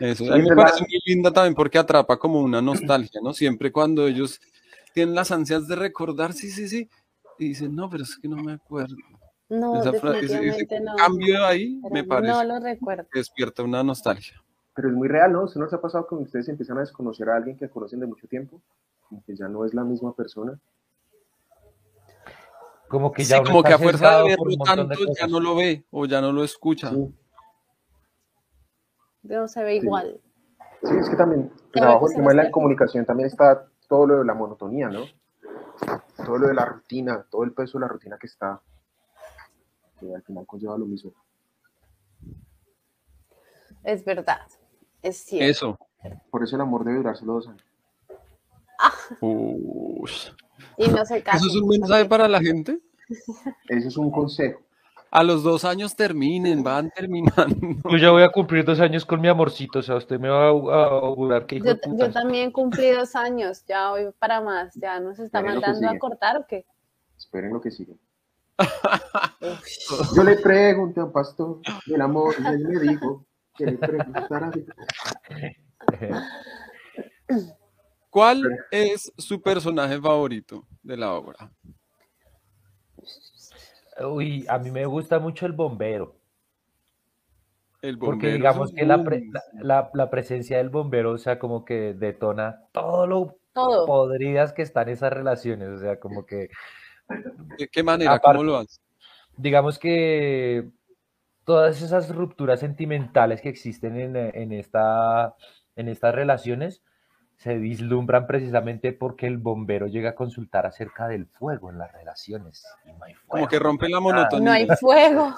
Eso. A mí me parece muy linda también porque atrapa como una nostalgia, ¿no? Siempre cuando ellos tienen las ansias de recordar, sí, sí, sí, y dicen, no, pero es que no me acuerdo. No, Esa fra- ese, ese definitivamente no. cambio ahí me No parece lo recuerdo. que despierta una nostalgia. Pero es muy real, ¿no? ¿Usted no se ha pasado que ustedes empiezan a desconocer a alguien que conocen de mucho tiempo? Como que ya no es la misma persona. Como que Sí, ya uno como que a fuerza de verlo tanto de ya no lo ve o ya no lo escucha. Sí, No se ve Sí. igual. sí, es que también, veo del que tema de la nos comunicación también está todo lo de la monotonía, ¿no? Todo lo de la rutina, todo el peso de la rutina que está, que al final conlleva lo mismo. Es verdad. Es cierto. Eso. Por eso el amor debe durar solo dos años. Y no se casan. ¿Eso es un mensaje para la gente? Ese es un consejo. A los dos años terminen, van terminando. Yo ya voy a cumplir dos años con mi amorcito, o sea, usted me va a au- a augurar que Yo, también cumplí dos años, ya voy para más. ¿Ya nos está Esperen mandando a cortar o qué? Esperen lo que sigue. Yo le pregunté a un pastor del amor y él me dijo que le preguntara. ¿Cuál es su personaje favorito de la obra? Uy, a mí me gusta mucho el bombero, El porque digamos que la, pre- boom. la, la- la presencia del bombero, o sea, como que detona todo lo Todo. podridas que están esas relaciones, o sea, como que ¿De qué manera? Aparte- ¿Cómo lo hace? digamos que todas esas rupturas sentimentales que existen en, en esta, en estas relaciones se vislumbran precisamente porque el bombero llega a consultar acerca del fuego en las relaciones. Y no hay Como fuego. que rompe la No hay monotonía. fuego.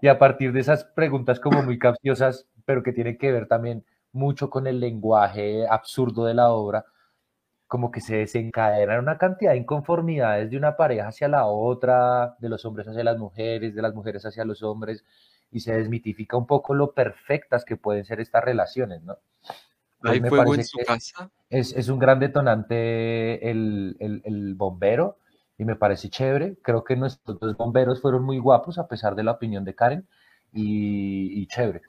Y a partir de esas preguntas como muy capciosas, pero que tienen que ver también mucho con el lenguaje absurdo de la obra, como que se desencadenan una cantidad de inconformidades de una pareja hacia la otra, de los hombres hacia las mujeres, de las mujeres hacia los hombres, y se desmitifica un poco lo perfectas que pueden ser estas relaciones, ¿no? ¿Hay me fuego en su casa? es, es un gran detonante el, el- el bombero y me parece chévere. Creo que nuestros dos bomberos fueron muy guapos a pesar de la opinión de Karen y, y chévere.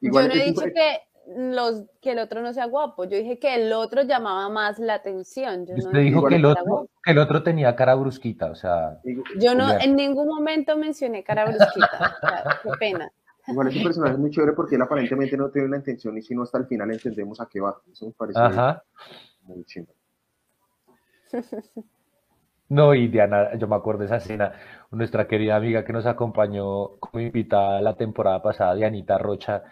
Igual yo no he dicho que, los, que el otro no sea guapo, yo dije que el otro llamaba más la atención. Yo Y no Usted dijo que el otro, que el otro tenía cara brusquita, o sea, Yo no en ningún momento mencioné cara brusquita. o sea, qué pena. igual es un personaje muy chévere porque él aparentemente no tiene una intención y si no hasta el final entendemos a qué va. Eso me parece ajá. muy chido. No, y Diana, yo me acuerdo de esa escena, nuestra querida amiga que nos acompañó como invitada la temporada pasada, Dianita Rocha,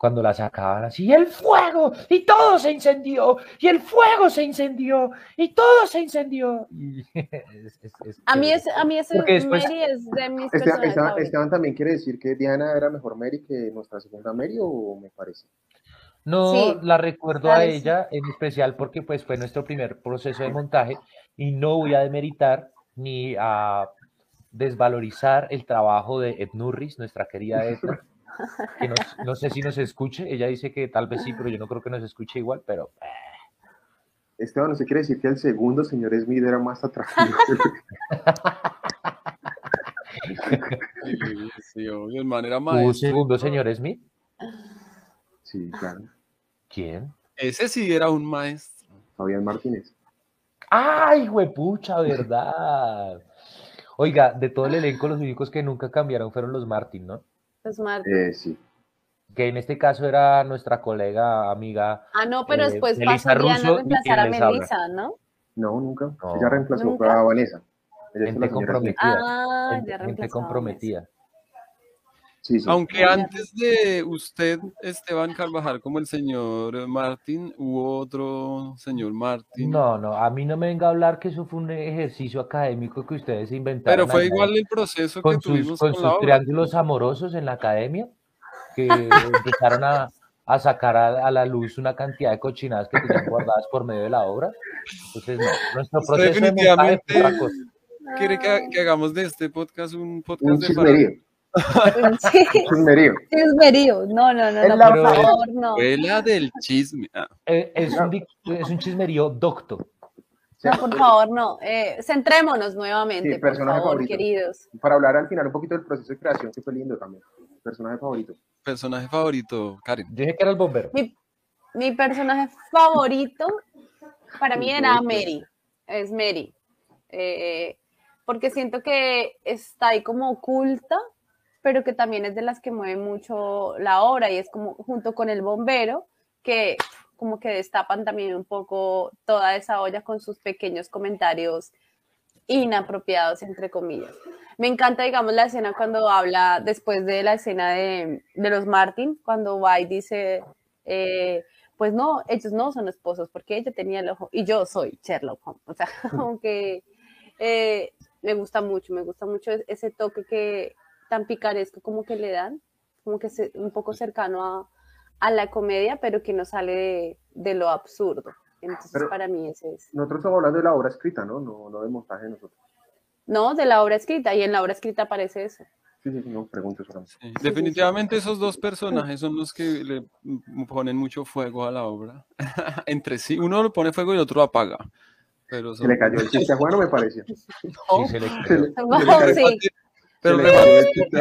cuando la sacaban así, ¡y el fuego! Y todo se incendió, y el fuego se incendió, y todo se incendió. Y es- es- es A mí, es, a mí ese Porque después- Mary es de mis Esteban, Esteban- también quiere decir que Diana era mejor Mary que nuestra segunda Mary o me parece. No, Sí, la recuerdo a ella en especial porque pues fue nuestro primer proceso de montaje y no voy a demeritar ni a desvalorizar el trabajo de Ed Nurris, nuestra querida Edna, que no, no sé si nos escuche, ella dice que tal vez sí, pero yo no creo que nos escuche igual, pero Esteban, ¿no quiere decir que el segundo señor Smith era más atractivo? Sí, sí, obvio, el man era ¿un maestro. segundo señor Smith? sí, claro. ¿Quién? Ese sí era un maestro. Fabián Martínez. ¡Ay, huepucha, verdad! Oiga, de todo el elenco, los únicos que nunca cambiaron fueron los Martin, ¿no? Los Martin. Eh, sí. Que en este caso era nuestra colega, amiga Ah, no, pero eh, después Melissa pasó Russo a reemplazar a. Melissa, ¿no? No, nunca. No. Ella reemplazó ¿Nunca? a Vanessa. Ella Gente comprometida. Ah, gente, ya gente comprometida. Sí, sí. Aunque antes de usted, Esteban Carvajal, como el señor Martín, hubo otro señor Martín. No, no, a mí no me venga a hablar que eso fue un ejercicio académico que ustedes inventaron. Pero fue igual el proceso que con sus, tuvimos con con sus la obra. triángulos amorosos en la academia, que empezaron a, a sacar a, a la luz una cantidad de cochinadas que tenían guardadas por medio de la obra. Entonces, no, nuestro proceso de montaje fue otra definitivamente- cosa. ¿Quiere que, que hagamos de este podcast un podcast Un de. Sí, chismerío. chismerío. No, no, no, no, la- por favor, no. Escuela del chisme. Ah, Eh, Es un, es un chismerío docto. No, por favor, no. Eh, centrémonos nuevamente, Sí, por favor, favorito. queridos. Para hablar al final un poquito del proceso de creación, que fue lindo también. Personaje favorito. personaje favorito, Karen. Yo dije que era el bombero. Mi, mi personaje favorito para mí era. Mary. Es Mary. Eh, porque siento que está ahí como oculta, pero que también es de las que mueve mucho la obra y es como junto con el bombero que como que destapan también un poco toda esa olla con sus pequeños comentarios inapropiados, entre comillas. Me encanta, digamos, la escena cuando habla, después de la escena de, de los Martin, cuando va dice, eh, pues no, ellos no son esposos, porque ella tenía el ojo, y yo soy Sherlock Holmes. O sea, como que eh, me gusta mucho, me gusta mucho ese toque que tan picaresco como que le dan, como que se- un poco cercano a, a la comedia, pero que no sale de, de lo absurdo. Entonces, Pero- para mí ese es. Nosotros estamos hablando de la obra escrita, ¿no? No, no de montaje de nosotros. No, de la obra escrita, y en la obra escrita aparece eso. Sí, sí, sí, no, pregunto. Sí, Definitivamente esos dos personajes son los que le ponen mucho fuego a la obra. Entre sí, uno le pone fuego y el otro lo apaga. Pero Se le cayó el chiste a Juan, me pareció. Sí, se le Se creyó. le- Wow, se le- sí. Pero le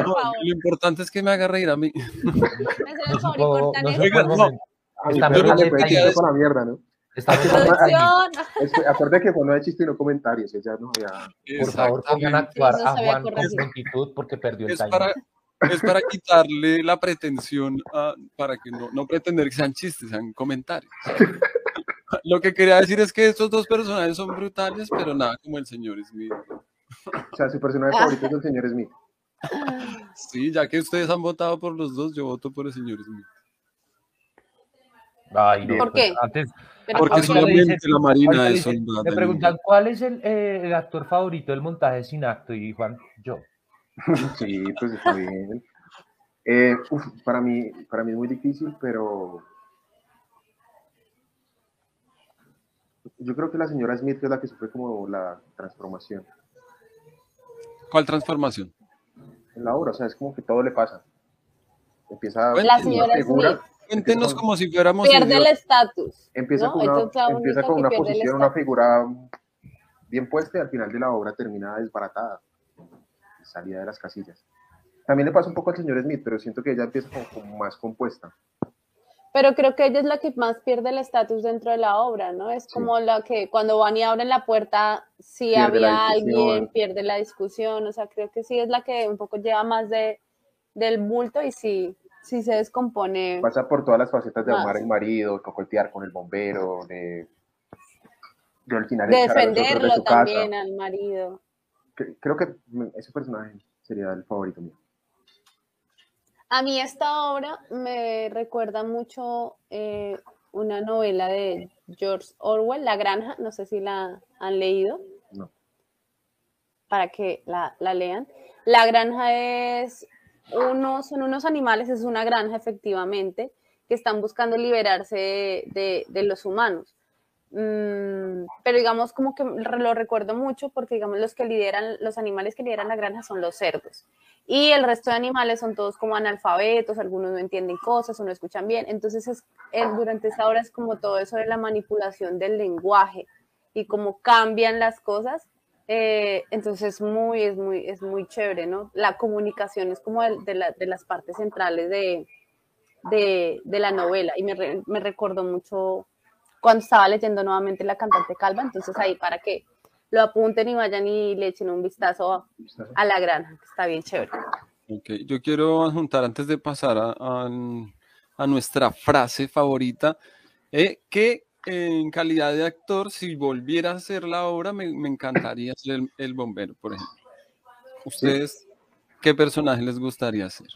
no, lo importante es que me haga reír a mí. Me hace el No favor y supo- cortan no esto. supo el Oiga, no. momento. A mí Está pero bien, le fue ¿no? Que, que hay chiste y no comentarios, ella no había... Por favor, pongan a actuar a Juan con prontitud porque perdió el timing. es para quitarle la pretensión, a- para que no, no pretender que sean chistes, sean comentarios. Lo que quería decir es que estos dos personajes son brutales, pero nada como el señor Smith. O sea, su personaje favorito es el señor Smith. Sí, ya que ustedes han votado por los dos, yo voto por el señor Smith. Ay, no, ¿Por pues, qué? Antes, Pero Porque solamente la Marina es soldado. me preguntan cuál es el, eh, el actor favorito del montaje sin acto y Juan, yo. Sí, pues está bien. Eh, uf, para, mí, para mí es muy difícil, pero yo creo que la señora Smith es la que sufre como la transformación ¿Cuál transformación? en la obra. O sea, es como que todo le pasa. Empieza Bueno, La señora figura, Smith. Cuéntenos como si fuéramos Pierde el estatus. Empieza ¿no? con una, empieza con posición, una figura bien puesta y al final de la obra termina desbaratada, salida de las casillas. También le pasa un poco al señor Smith, pero siento que ella empieza como, como más compuesta. Pero creo que ella es la que más pierde el estatus dentro de la obra, ¿no? Es Sí. como la que cuando van y abren la puerta, si Pierde había alguien, pierde la discusión, o sea, creo que sí es la que un poco lleva más de, del bulto y sí, sí se descompone. Pasa por todas las facetas de amar al marido, cocotear con el bombero, de, de al final de defenderlo casa. también al marido. Cre- Creo que ese personaje sería el favorito mío. A mí esta obra me recuerda mucho eh, una novela de George Orwell, La Granja, no sé si la han leído. No. para que la, la lean. La granja es unos, son unos animales, es una granja efectivamente, que están buscando liberarse de, de- de los humanos. Mm, pero digamos como que lo recuerdo mucho porque digamos los que lideran, los animales que lideran la granja son los cerdos. Y el resto de animales son todos como analfabetos, algunos no entienden cosas o no escuchan bien. Entonces es, el- durante esa hora es como todo eso de la manipulación del lenguaje y cómo cambian las cosas. Eh, entonces es muy, es muy, es muy chévere, ¿no? La comunicación es como el- de, la- de las partes centrales de, de, de la novela y me, re- me recordó mucho cuando estaba leyendo nuevamente La cantante calva, entonces ahí para que lo apunten y vayan y le echen un vistazo a, a la granja, que está bien chévere. Ok, Yo quiero adjuntar antes de pasar a, a- a nuestra frase favorita, eh, que en calidad de actor, si volviera a hacer la obra, me, me encantaría ser el, el bombero, por ejemplo. ¿Ustedes qué personaje les gustaría hacer?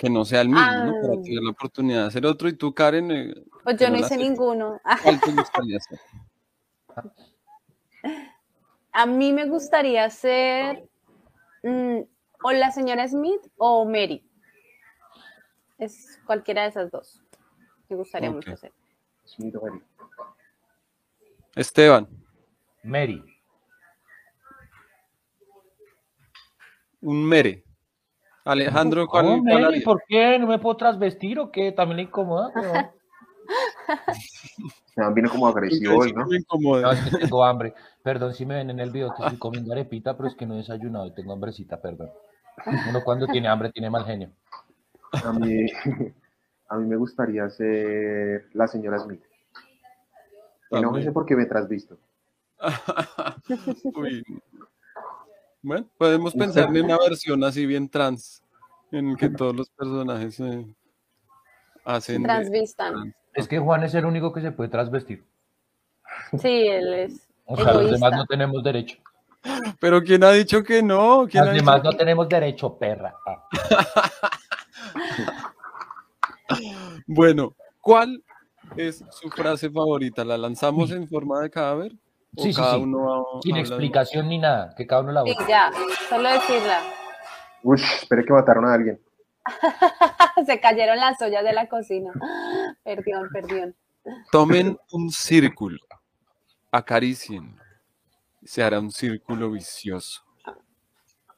Que no sea el mismo, ¿no? Para Ah. tener la oportunidad de hacer otro. Y tú, Karen, eh, Pues yo no hice ninguno. ¿cuál te gustaría hacer? A mí me gustaría ser mm, o la señora Smith o Mary. Es cualquiera de esas dos. Me gustaría mucho ser. Smith o Mary. Esteban, Mary. un mere. Alejandro, ¿cuál, Oh, cuál? ¿por qué? ¿No me puedo trasvestir o qué? ¿También le incomoda? Esteban viene como agresivo hoy, ¿no? Me incomoda. No, es que tengo hambre. Perdón si me ven en el video que estoy comiendo arepita, pero es que no he desayunado y tengo hambrecita, perdón. Uno cuando tiene hambre tiene mal genio. A mí, a mí me gustaría ser la señora Smith. Y no También. sé por qué me trasvisto. Uy. Bueno, podemos pensar en una versión así bien trans, en que todos los personajes se hacen. Transvistan. Es que Juan es el único que se puede trasvestir. Sí, él es O sea, los demás no tenemos derecho. Pero ¿quién ha dicho que no? ¿Quién Los ha dicho demás que- no tenemos derecho, perra. Bueno, ¿cuál es su frase favorita? ¿La lanzamos en forma de cadáver? ¿O Sí, sí, cada sí. Sin explicación ni nada, que cada uno la Sí, vote. ya, solo decirla. Uy, esperé que mataron a alguien. Se cayeron las ollas de la cocina. Perdón, perdón. Tomen un círculo, acaricien. Se hará un círculo vicioso.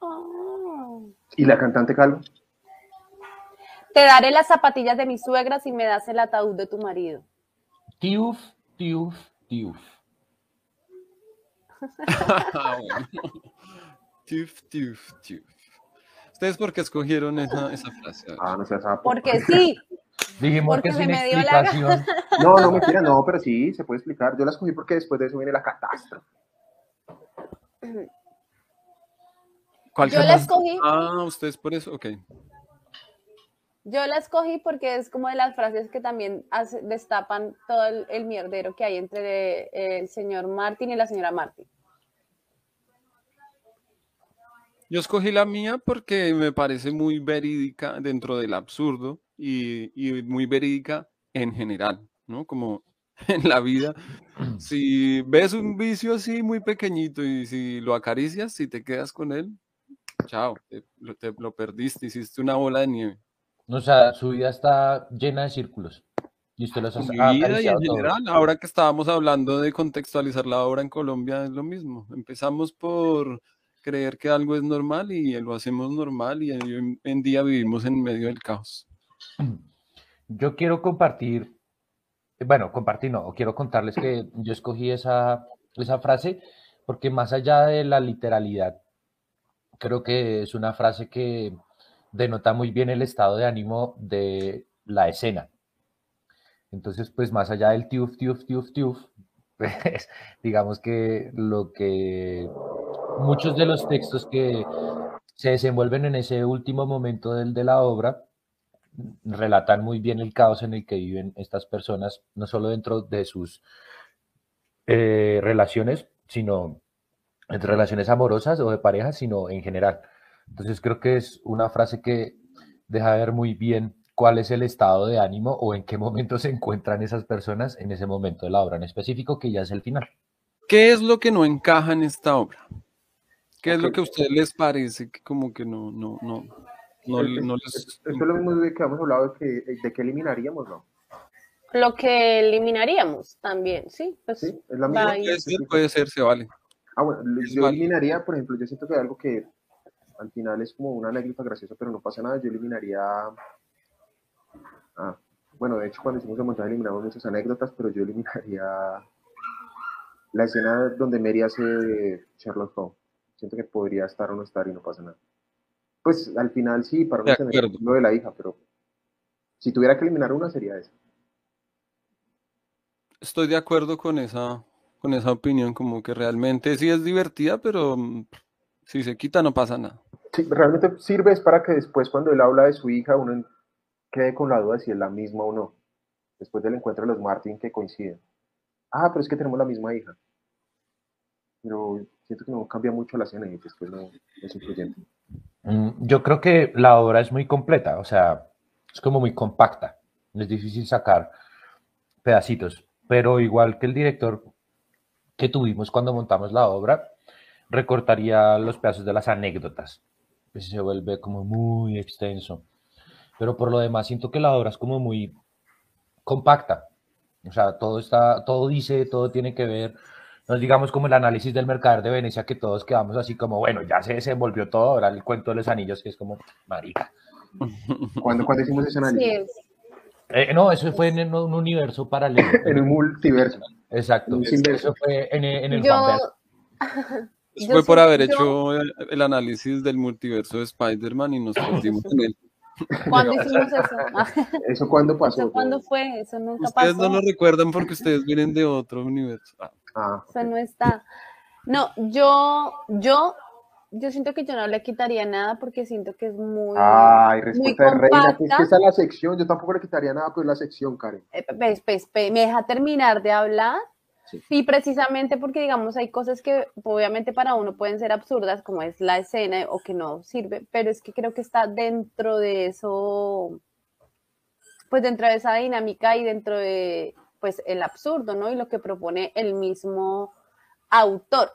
Oh. ¿Y la cantante calva? Te daré las zapatillas de mi suegra si me das el ataúd de tu marido. Tiuf, tiuf, tiuf. Ah, bueno. Tif, tif, tif. ¿Ustedes por qué escogieron esa, esa frase? Ah, no seas sapo. Porque sí, Dijimos Porque que se sin me dio la. No, no, mentira, no, pero sí, se puede explicar. Yo la escogí porque después de eso viene la catástrofe. ¿Cuál yo la escogí, Ah, ustedes por eso, ok. Yo la escogí porque es como de las frases que también hace- destapan todo el, el mierdero que hay entre el señor Martin y la señora Martin. Yo escogí la mía porque me parece muy verídica dentro del absurdo y, y muy verídica en general, ¿no? Como en la vida. Si ves un vicio así muy pequeñito y si lo acaricias, si te quedas con él, chao, te, lo- te lo perdiste, hiciste una bola de nieve. O sea, su vida está llena de círculos. Y usted los ha vida y en general, ahora que estábamos hablando de contextualizar la obra en Colombia, es lo mismo. Empezamos por creer que algo es normal y lo hacemos normal y hoy en día vivimos en medio del caos. Yo quiero compartir, bueno, compartir no, quiero contarles que yo escogí esa, esa frase porque más allá de la literalidad, creo que es una frase que denota muy bien el estado de ánimo de la escena. Entonces, pues más allá del tiuf, tiuf, tiuf, tiuf, pues, digamos que lo que muchos de los textos que se desenvuelven en ese último momento del, de la obra relatan muy bien el caos en el que viven estas personas, no solo dentro de sus eh, relaciones, sino entre relaciones amorosas o de pareja, sino en general. Entonces creo que es una frase que deja ver muy bien cuál es el estado de ánimo o en qué momento se encuentran esas personas en ese momento de la obra en específico, que ya es el final. ¿Qué es lo que no encaja en esta obra? ¿Qué es lo que a ustedes les parece que como que no, no, no, no, no les... Esto es lo mismo de que hemos hablado de que, de que eliminaríamos, ¿no? Lo que eliminaríamos también, sí. Pues, Sí, es la misma. Puede ser, puede ser, se vale. Ah, bueno, Es yo válido. eliminaría, por ejemplo, yo siento que algo que al final es como una anécdota graciosa, pero no pasa nada, yo eliminaría... Ah, bueno, de hecho cuando hicimos el montaje eliminamos muchas anécdotas, pero yo eliminaría la escena donde Mary hace Sherlock Holmes. Siento que podría estar o no estar y no pasa nada. Pues al final sí, para no tener lo de la hija, pero si tuviera que eliminar una sería esa. Estoy de acuerdo con esa, con esa opinión, como que realmente sí es divertida, pero mm, si se quita no pasa nada. Sí, realmente sirve es para que después cuando él habla de su hija uno quede con la duda de si es la misma o no. Después del encuentro de los Martin que coinciden. Ah, pero es que tenemos la misma hija. Pero siento que no cambia mucho la escena y después no es influyente. Mm, Yo creo que la obra es muy completa, o sea, es como muy compacta. Es difícil sacar pedacitos, pero igual que el director que tuvimos cuando montamos la obra, recortaría los pedazos de las anécdotas. Pues se vuelve como muy extenso. Pero por lo demás siento que la obra es como muy compacta. O sea, todo está, todo dice, todo tiene que ver. No es, digamos como el análisis del mercader de Venecia, que todos quedamos así como, bueno, ya se desenvolvió todo, ahora el cuento de los anillos, que es como, marica. Cuando, cuando hicimos ese Sí, análisis, es. Eh, no, eso fue en un universo paralelo. en un multiverso. Exacto. Eso fue en, en el Yo. Eso Yo fue por haber yo- hecho el, el análisis del multiverso de Spider-Man y nos perdimos en él. ¿cuándo hicimos eso? ¿Eso cuándo pasó? ¿Eso cuándo fue? Eso nunca Ustedes pasó. no lo recuerdan porque ustedes vienen de otro universo. Ah, Ah, Eso no está. No, yo, yo, yo siento que yo no le quitaría nada porque siento que es muy, Ay, muy respuesta de reina, que es que esa es la sección. Yo tampoco le quitaría nada, pero es la sección, Karen. Eh, pues, pues, pues, me deja terminar de hablar. Y precisamente porque, digamos, hay cosas que obviamente para uno pueden ser absurdas, como es la escena o que no sirve, pero es que creo que está dentro de eso, pues dentro de esa dinámica y dentro de, pues, el absurdo, ¿no? Y lo que propone el mismo autor.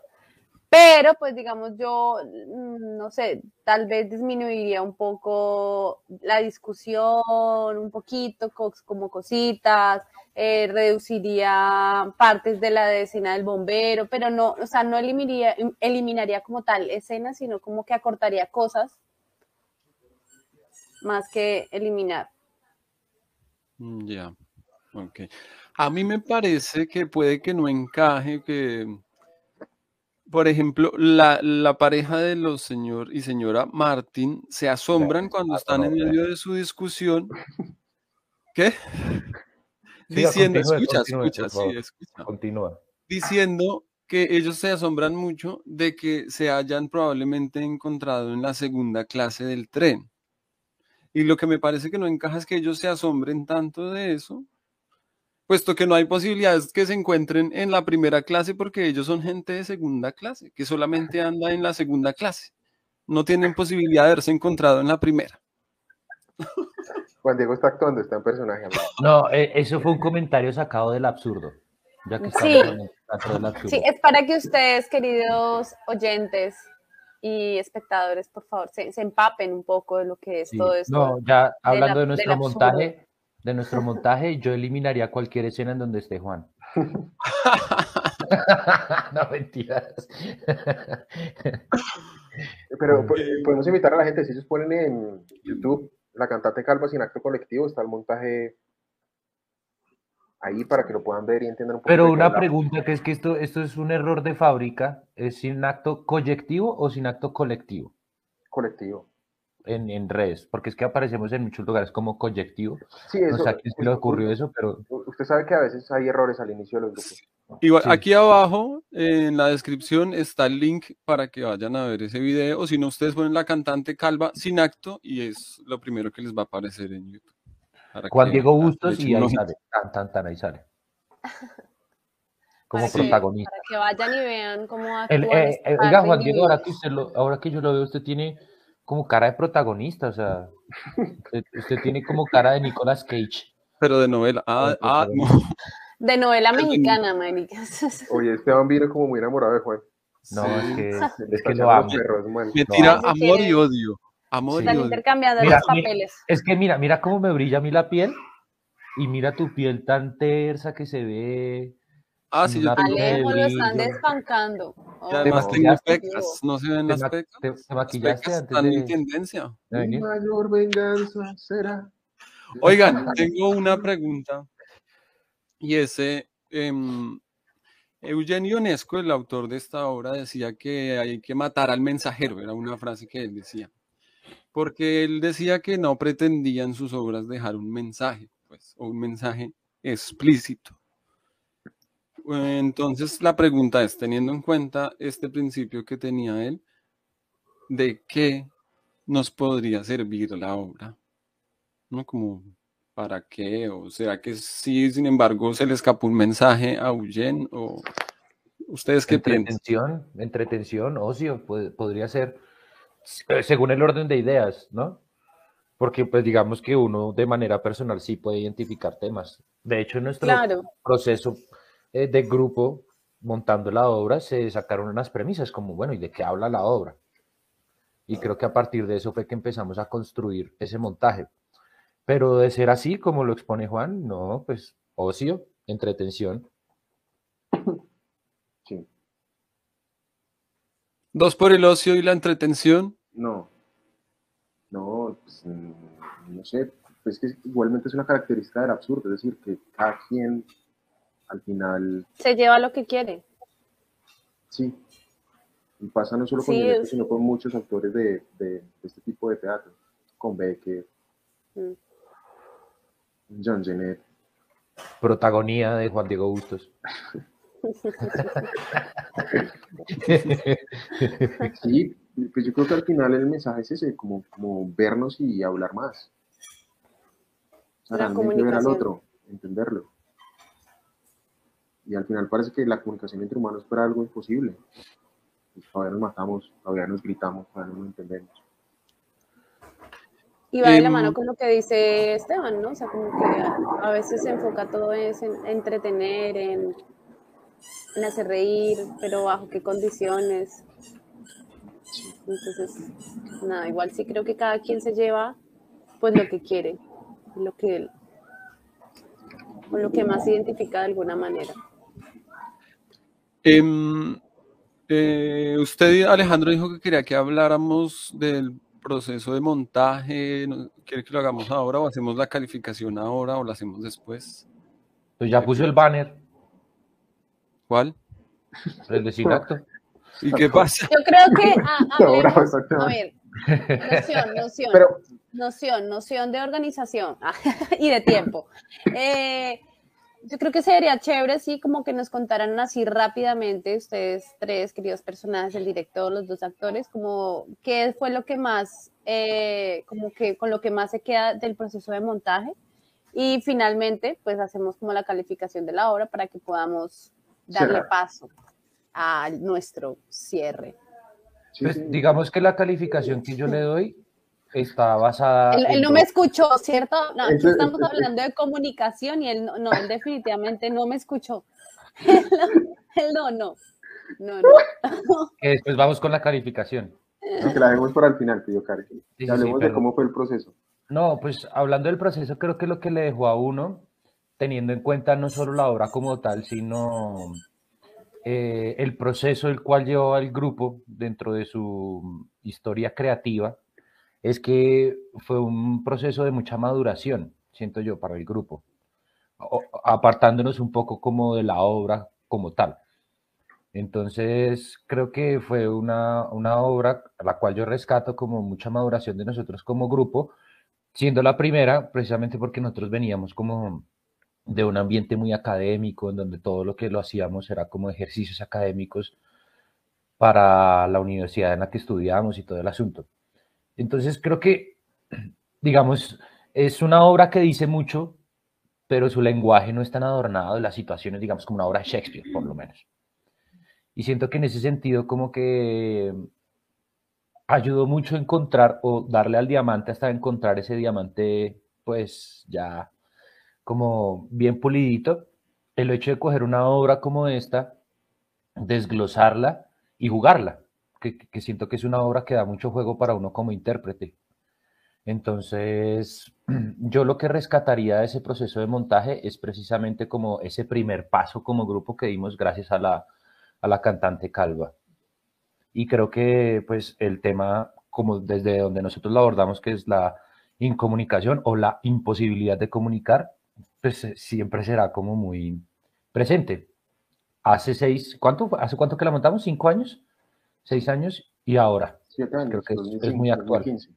Pero, pues, digamos, yo, mm, no sé, tal vez disminuiría un poco la discusión, un poquito, co- como cositas, eh, reduciría partes de la escena del bombero, pero no, o sea, no eliminaría, eliminaría como tal escenas, sino como que acortaría cosas más que eliminar. mm, ya, ok. A mí me parece que puede que no encaje, que, por ejemplo, la, la pareja de los señor y señora Martin se asombran cuando están en medio de su discusión. ¿Qué? Siga, Diciendo, continúe, escucha, continúe, escucha, por sí, escucha. Continúa. diciendo que ellos se asombran mucho de que se hayan probablemente encontrado en la segunda clase del tren. Y lo que me parece que no encaja es que ellos se asombren tanto de eso, puesto que no hay posibilidades que se encuentren en la primera clase porque ellos son gente de segunda clase, que solamente anda en la segunda clase. No tienen posibilidad de haberse encontrado en la primera. Juan Diego está actuando, está en personaje. amigo. No, eh, eso fue un comentario sacado del absurdo. Ya que Sí. del absurdo. Sí, es para que ustedes, queridos oyentes y espectadores, por favor, se, se empapen un poco de lo que es Sí. todo esto. No, ya hablando de nuestro montaje, de nuestro montaje, yo eliminaría cualquier escena en donde esté Juan. no, mentiras. Pero po- podemos invitar a la gente, si ellos ponen en YouTube la cantante calva sin acto colectivo, está el montaje ahí para que lo puedan ver y entiendan un poco. Pero una pregunta que es que esto, esto es un error de fábrica, ¿es sin acto colectivo o sin acto colectivo? Colectivo. En, en redes, porque es que aparecemos en muchos lugares como colectivo. Sí, eso, no sé a quién se le ocurrió eso, pero... Usted sabe que a veces hay errores al inicio de los grupos. Igual, sí. aquí abajo en la descripción está el link para que vayan a ver ese video, o si no, ustedes ponen la cantante calva sin acto y es lo primero que les va a aparecer en YouTube. Juan Diego Bustos y ahí sale, tan, tan, tan, ahí sale. Como para protagonista. Que, para que vayan y vean cómo actúa. El, eh, eh, oiga, Juan Diego, ahora que, usted lo, ahora que yo lo veo, usted tiene como cara de protagonista, o sea, usted, usted tiene como cara de Nicolas Cage. Pero de novela. Ah, ah no. De novela mexicana, marica. Oye, Esteban vino como muy enamorado de Juan. No, Sí. es que, es que está lo amo. Me No, tira Ese amor y odio. Amor y Están odio. intercambiando Mira, los mira, papeles. Es que mira, mira cómo me brilla a mí la piel y mira tu piel tan tersa que se ve. Ah, sí, yo tengo. Alejo lo están brillo. despancando. Y además Oh, tengo pecas. ¿No se ven las pecas? te- te Las maquillaste pecas antes están en de, tendencia. de mayor venganza será. Oigan, tengo una pregunta. Y ese, em, Eugenio Ionesco, el autor de esta obra, decía que hay que matar al mensajero, era una frase que él decía. Porque él decía que no pretendía en sus obras dejar un mensaje, pues, o un mensaje explícito. Entonces, la pregunta es, teniendo en cuenta este principio que tenía él, ¿de qué nos podría servir la obra? ¿No? Como, ¿para qué? ¿O será que sí, sin embargo, se le escapó un mensaje a Eugen? ¿O ustedes qué piensan? Entretención, entretención, ocio, puede- podría ser, eh, según el orden de ideas, ¿no? Porque pues digamos que uno de manera personal sí puede identificar temas. De hecho, en nuestro Claro. proceso eh, de grupo montando la obra se sacaron unas premisas como, bueno, ¿y de qué habla la obra? Y creo que a partir de eso fue que empezamos a construir ese montaje. Pero de ser así, como lo expone Juan, no, pues ocio, entretención. Sí. Dos por el ocio y la entretención. No. No, pues, mm, no sé. Pues que igualmente es una característica del absurdo, es decir, que cada quien al final, Se lleva lo que quiere. sí. Y pasa no solo con Sí, es- sino con muchos autores de, de- de este tipo de teatro. Con Becker, Mm. John Genet. Protagonía de Juan Diego Bustos. Sí, pues yo creo que al final el mensaje es ese, como, como vernos y hablar más. O sea, La realmente ver al otro, entenderlo. Y al final parece que la comunicación entre humanos fuera algo imposible. Pues todavía nos matamos, todavía nos gritamos, todavía no nos entendemos. Y va de la Em, mano con lo que dice Esteban, ¿no? O sea, como que a, veces se enfoca todo es en entretener, en, en hacer reír, pero bajo qué condiciones. Entonces, nada, igual sí creo que cada quien se lleva pues lo que quiere, lo que con lo que más se identifica de alguna manera. Em, eh, usted, Alejandro, dijo que quería que habláramos del proceso de montaje. ¿Quiere que lo hagamos ahora o hacemos la calificación ahora o la hacemos después? Pues ya puso el banner, ¿Cuál? el de sin acto. ¿Y qué pasa? Yo creo que ah, hablemos, a ver, noción, noción. Pero Noción, noción de organización y de tiempo. Eh, yo creo que sería chévere, sí, como que nos contaran así rápidamente, ustedes tres queridos personajes, el director, los dos actores, como qué fue lo que más, eh, como que con lo que más se queda del proceso de montaje. Y finalmente, pues hacemos como la calificación de la obra para que podamos darle Cerrar. paso a nuestro cierre. Pues digamos que la calificación que yo le doy está basada Él, no me escuchó, ¿cierto? No, estamos hablando de comunicación y él no, no, él definitivamente no me escuchó. Él no, él no, no, no, no. que después vamos con la calificación. no, que la dejemos para el final, pidió Karen. Sí, Y sí, hablemos sí, de cómo fue el proceso. No, pues hablando del proceso, creo que lo que le dejó a uno, teniendo en cuenta no solo la obra como tal, sino eh, el proceso el cual llevó al grupo dentro de su historia creativa, es que fue un proceso de mucha maduración, siento yo, para el grupo, apartándonos un poco como de la obra como tal. Entonces, creo que fue una, una obra a la cual yo rescato como mucha maduración de nosotros como grupo, siendo la primera precisamente porque nosotros veníamos como de un ambiente muy académico, en donde todo lo que lo hacíamos era como ejercicios académicos para la universidad en la que estudiamos y todo el asunto. Entonces creo que, digamos, es una obra que dice mucho, pero su lenguaje no es tan adornado de las situaciones, digamos, como una obra de Shakespeare, por lo menos. Y siento que en ese sentido como que ayudó mucho a encontrar o darle al diamante hasta encontrar ese diamante, pues ya como bien pulidito. El hecho de coger una obra como esta, desglosarla y jugarla, que, siento que es una obra que da mucho juego para uno como intérprete. Entonces, yo lo que rescataría de ese proceso de montaje es precisamente como ese primer paso como grupo que dimos gracias a la, a la cantante Calva. Y creo que pues el tema, como desde donde nosotros lo abordamos, que es la incomunicación o la imposibilidad de comunicar, pues eh, siempre será como muy presente hace seis, ¿cuánto, ¿hace cuánto que la montamos? ¿Cinco años? ¿Seis años? Y ahora. Siete años. Creo que es, muy actual. 2015.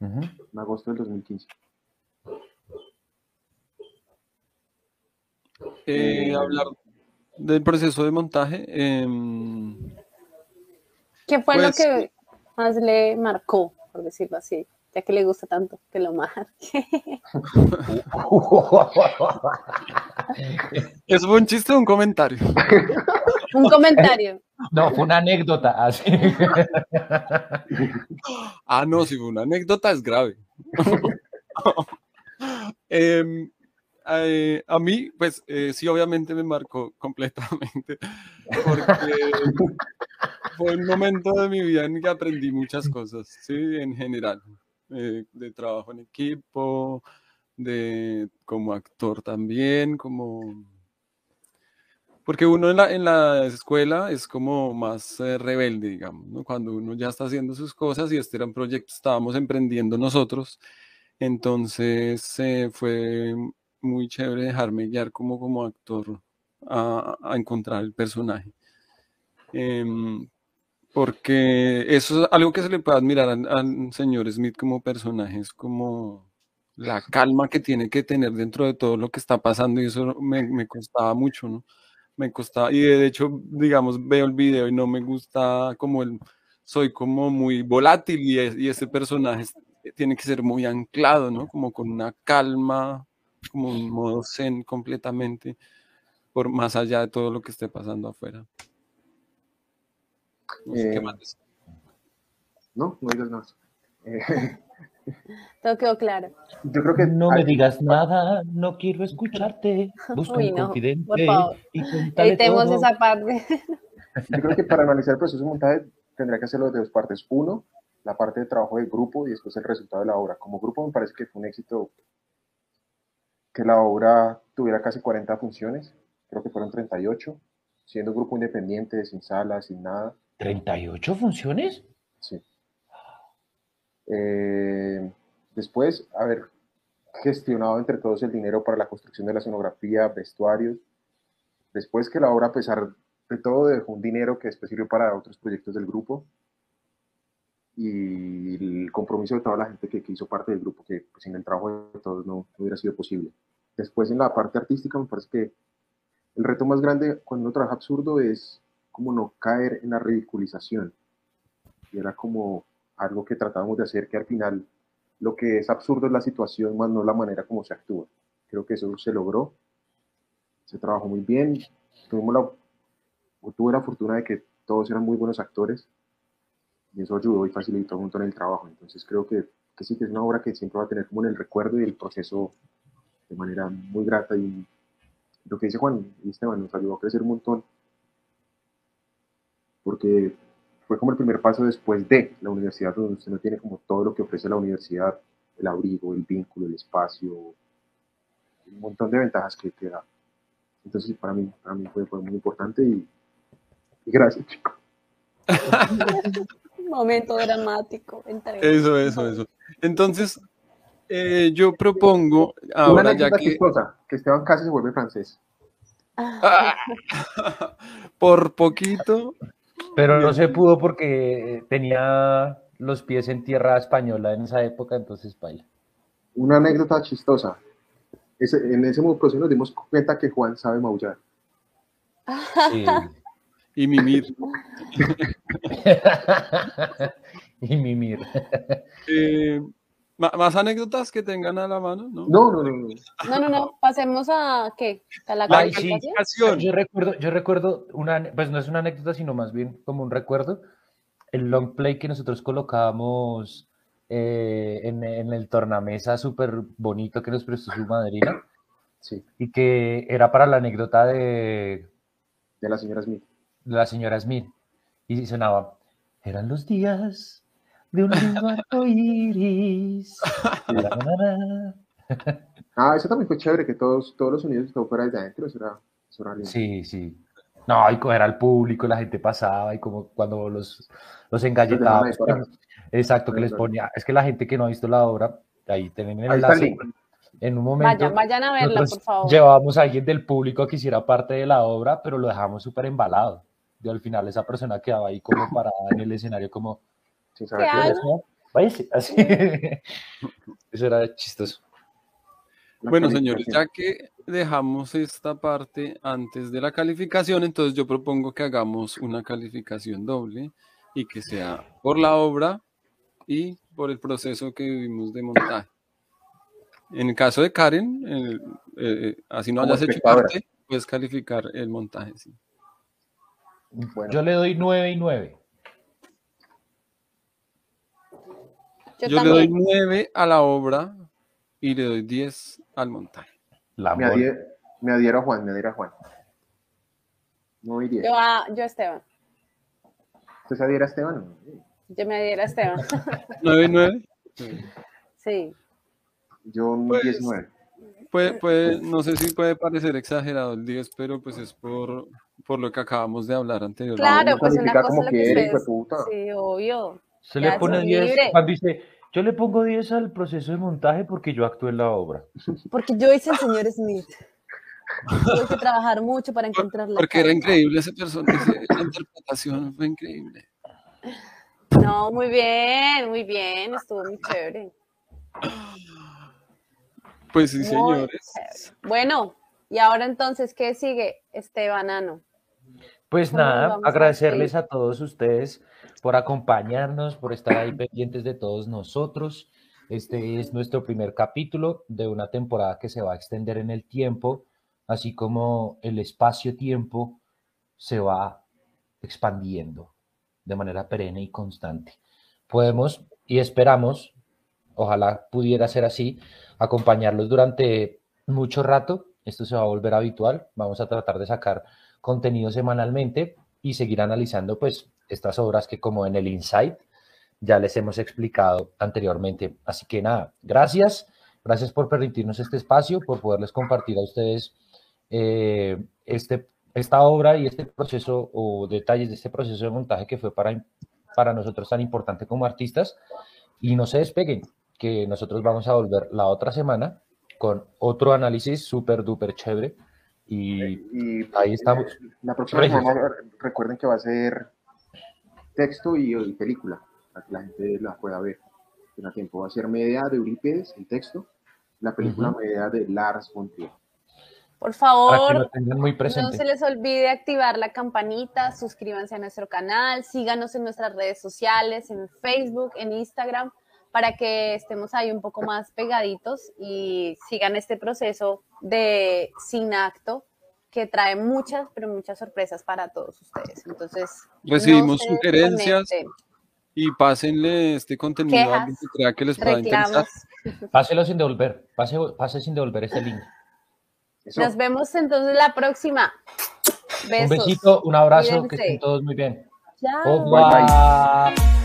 En agosto del 2015. Eh, hablar del proceso de montaje. Em, ¿Qué fue lo pues, que más le marcó, por decirlo así? Ya que le gusta tanto que lo marque. ¿Es un chiste o un comentario? un comentario. No, fue una anécdota. Así. ah, no, si fue una anécdota es grave. Em, eh, a mí, pues eh, sí, obviamente me marcó completamente, porque fue un momento de mi vida en que aprendí muchas cosas, sí, en general. Eh, de trabajo en equipo, de como actor también, como... Porque uno en la, en la escuela es como más eh, rebelde, digamos, ¿no? Cuando uno ya está haciendo sus cosas y este era un proyecto estábamos emprendiendo nosotros, entonces eh, fue muy chévere dejarme guiar como, como actor a, a encontrar el personaje. Em, porque eso es algo que se le puede admirar al, señor Smith como personaje, es como la calma que tiene que tener dentro de todo lo que está pasando y eso me, me costaba mucho, ¿no? Me costaba, y de hecho, digamos, veo el video y no me gusta como el, soy como muy volátil y, y ese personaje tiene que ser muy anclado, ¿no? Como con una calma, como un modo zen completamente, por más allá de todo lo que esté pasando afuera. No sé qué eh, más. No, no digas nada. Eh, Todo quedó claro. Yo creo que no me digas nada, no quiero escucharte. Busca un confidente por favor. Editemos esa parte. Yo creo que para analizar el proceso de montaje tendría que hacerlo de dos partes. Uno, la parte de trabajo del grupo y después el resultado de la obra. Como grupo me parece que fue un éxito que la obra tuviera casi 40 funciones, creo que fueron 38, siendo un grupo independiente, sin salas, sin nada. ¿38 funciones? Sí. Eh, después, haber gestionado entre todos el dinero para la construcción de la escenografía, vestuarios. Después que la obra, a pesar de todo, dejó un dinero que después sirvió para otros proyectos del grupo. Y el compromiso de toda la gente que, hizo parte del grupo, que pues, sin el trabajo de todos no, no hubiera sido posible. Después, en la parte artística, me parece que el reto más grande cuando uno trabaja absurdo es como no caer en la ridiculización. Y era como algo que tratábamos de hacer, que al final lo que es absurdo es la situación, más no la manera como se actúa. Creo que eso se logró, se trabajó muy bien, tuvimos la, tuve la fortuna de que todos eran muy buenos actores y eso ayudó y facilitó un montón el trabajo. Entonces creo que, que sí que es una obra que siempre va a tener como en el recuerdo y el proceso de manera muy grata y lo que dice Juan y Esteban nos ayudó a crecer un montón porque fue como el primer paso después de la universidad, donde usted no tiene como todo lo que ofrece la universidad, el abrigo, el vínculo, el espacio, un montón de ventajas que, te da. Entonces, para mí, mí fue, muy importante y, gracias, chicos. Momento dramático. entre- Eso, eso, eso. Entonces, eh, yo propongo Una ahora ya que chistosa, que Esteban casi se vuelve francés. ¡Ah! por poquito, Pero no se pudo porque tenía los pies en tierra española en esa época, entonces baila. Una anécdota chistosa. Ese- en ese proceso nos dimos cuenta que Juan sabe maullar. Sí. y mimir. y mimir. Eh, ¿Más anécdotas que tengan a la mano? ¿no? No, no, no, no. No, no, no. Pasemos a qué? ¿A la La calificación. Yo recuerdo, yo recuerdo una, pues no es una anécdota, sino más bien como un recuerdo, el long play que nosotros colocábamos eh, en, en el tornamesa súper bonito que nos prestó su madrina Sí, y que era para la anécdota de, de la señora Smith. de la señora Smith y sonaba, eran los días de un lindo arco iris. La, la, la. Ah, eso también fue chévere, que todos, todos los sonidos estaban fuera de adentro. Eso era, eso era lindo. Sí, sí. No, y coger al público, la gente pasaba y como cuando los, los Exacto, que les ponía. Es que la gente que no ha visto la obra, ahí tienen el Ahí está el enlace. En un momento, Vayan, vayan a verla, por favor. llevábamos a alguien del público que hiciera parte de la obra, pero lo dejamos súper embalado. Y al final esa persona quedaba ahí como parada en el escenario, como, Sin saber ¿Qué váyase, así. Eso era chistoso. Bueno, señores, ya que dejamos esta parte antes de la calificación, entonces yo propongo que hagamos una calificación doble y que sea por la obra y por el proceso que vivimos de montaje. En el caso de Karen, el- eh, así no hayas hecho parte, puedes calificar el montaje. sí. Bueno. Yo le doy 9 y 9. Yo, Yo le doy también. 9 a la obra y le doy 10 al montaje. La Me, adhiero, me adhiero a Juan, me adhiero a Juan. No iría. Yo, a, yo a Esteban. ¿Usted se adhiera a Esteban? Yo me diera a Esteban. 9 y 9. Sí. Yo un Pues, 19. Puede, puede, no sé si puede parecer exagerado el 10, pero pues es por, por lo que acabamos de hablar anteriormente. Claro, pues una cosa como es lo que quiere, ustedes. Sí, obvio. Se Ya le pone son 10 libre. cuando dice, yo le pongo 10 al proceso de montaje porque yo actué en la obra. Porque yo hice el señor Smith. Tuve que trabajar mucho para encontrar la Porque era increíble ese personaje, esa interpretación fue increíble. No, muy bien, muy bien. Estuvo muy chévere. Pues sí, Muy señores. chévere. Bueno, y ahora entonces, ¿qué sigue, Estebanano? Pues ¿Cómo nos nada, a agradecerles a todos ustedes por acompañarnos, por estar ahí pendientes de todos nosotros. Este es nuestro primer capítulo de una temporada que se va a extender en el tiempo, así como el espacio-tiempo se va expandiendo de manera perenne y constante. Podemos y esperamos, ojalá pudiera ser así, acompañarlos durante mucho rato. Esto se va a volver habitual. Vamos a tratar de sacar contenido semanalmente y seguir analizando pues estas obras que como en el Insight ya les hemos explicado anteriormente. Así que nada, gracias, gracias por permitirnos este espacio, por poderles compartir a ustedes eh, este, esta obra y este proceso o detalles de este proceso de montaje que fue para, para nosotros tan importante como artistas. Y no se despeguen, que nosotros vamos a volver la otra semana con otro análisis súper, duper chévere. Y Y ahí estamos. la próxima semana recuerden que va a ser texto y, y película, para que la gente la pueda ver. Tiempo va a ser media de Eurípides, el texto, la película media de Lars von Trier. Por favor, muy no se les olvide activar la campanita, suscríbanse a nuestro canal, síganos en nuestras redes sociales, en Facebook, en Instagram, para que estemos ahí un poco más pegaditos y sigan este proceso de sin acto que trae muchas, pero muchas sorpresas para todos ustedes. Entonces, Recibimos sugerencias y pásenle este contenido a alguien Quejas, que crea que les pueda interesar. Páselo sin devolver, pase, pase sin devolver este link. Eso. Nos vemos entonces la próxima. Un besito, un abrazo, que estén todos muy bien. Chao. Revoir.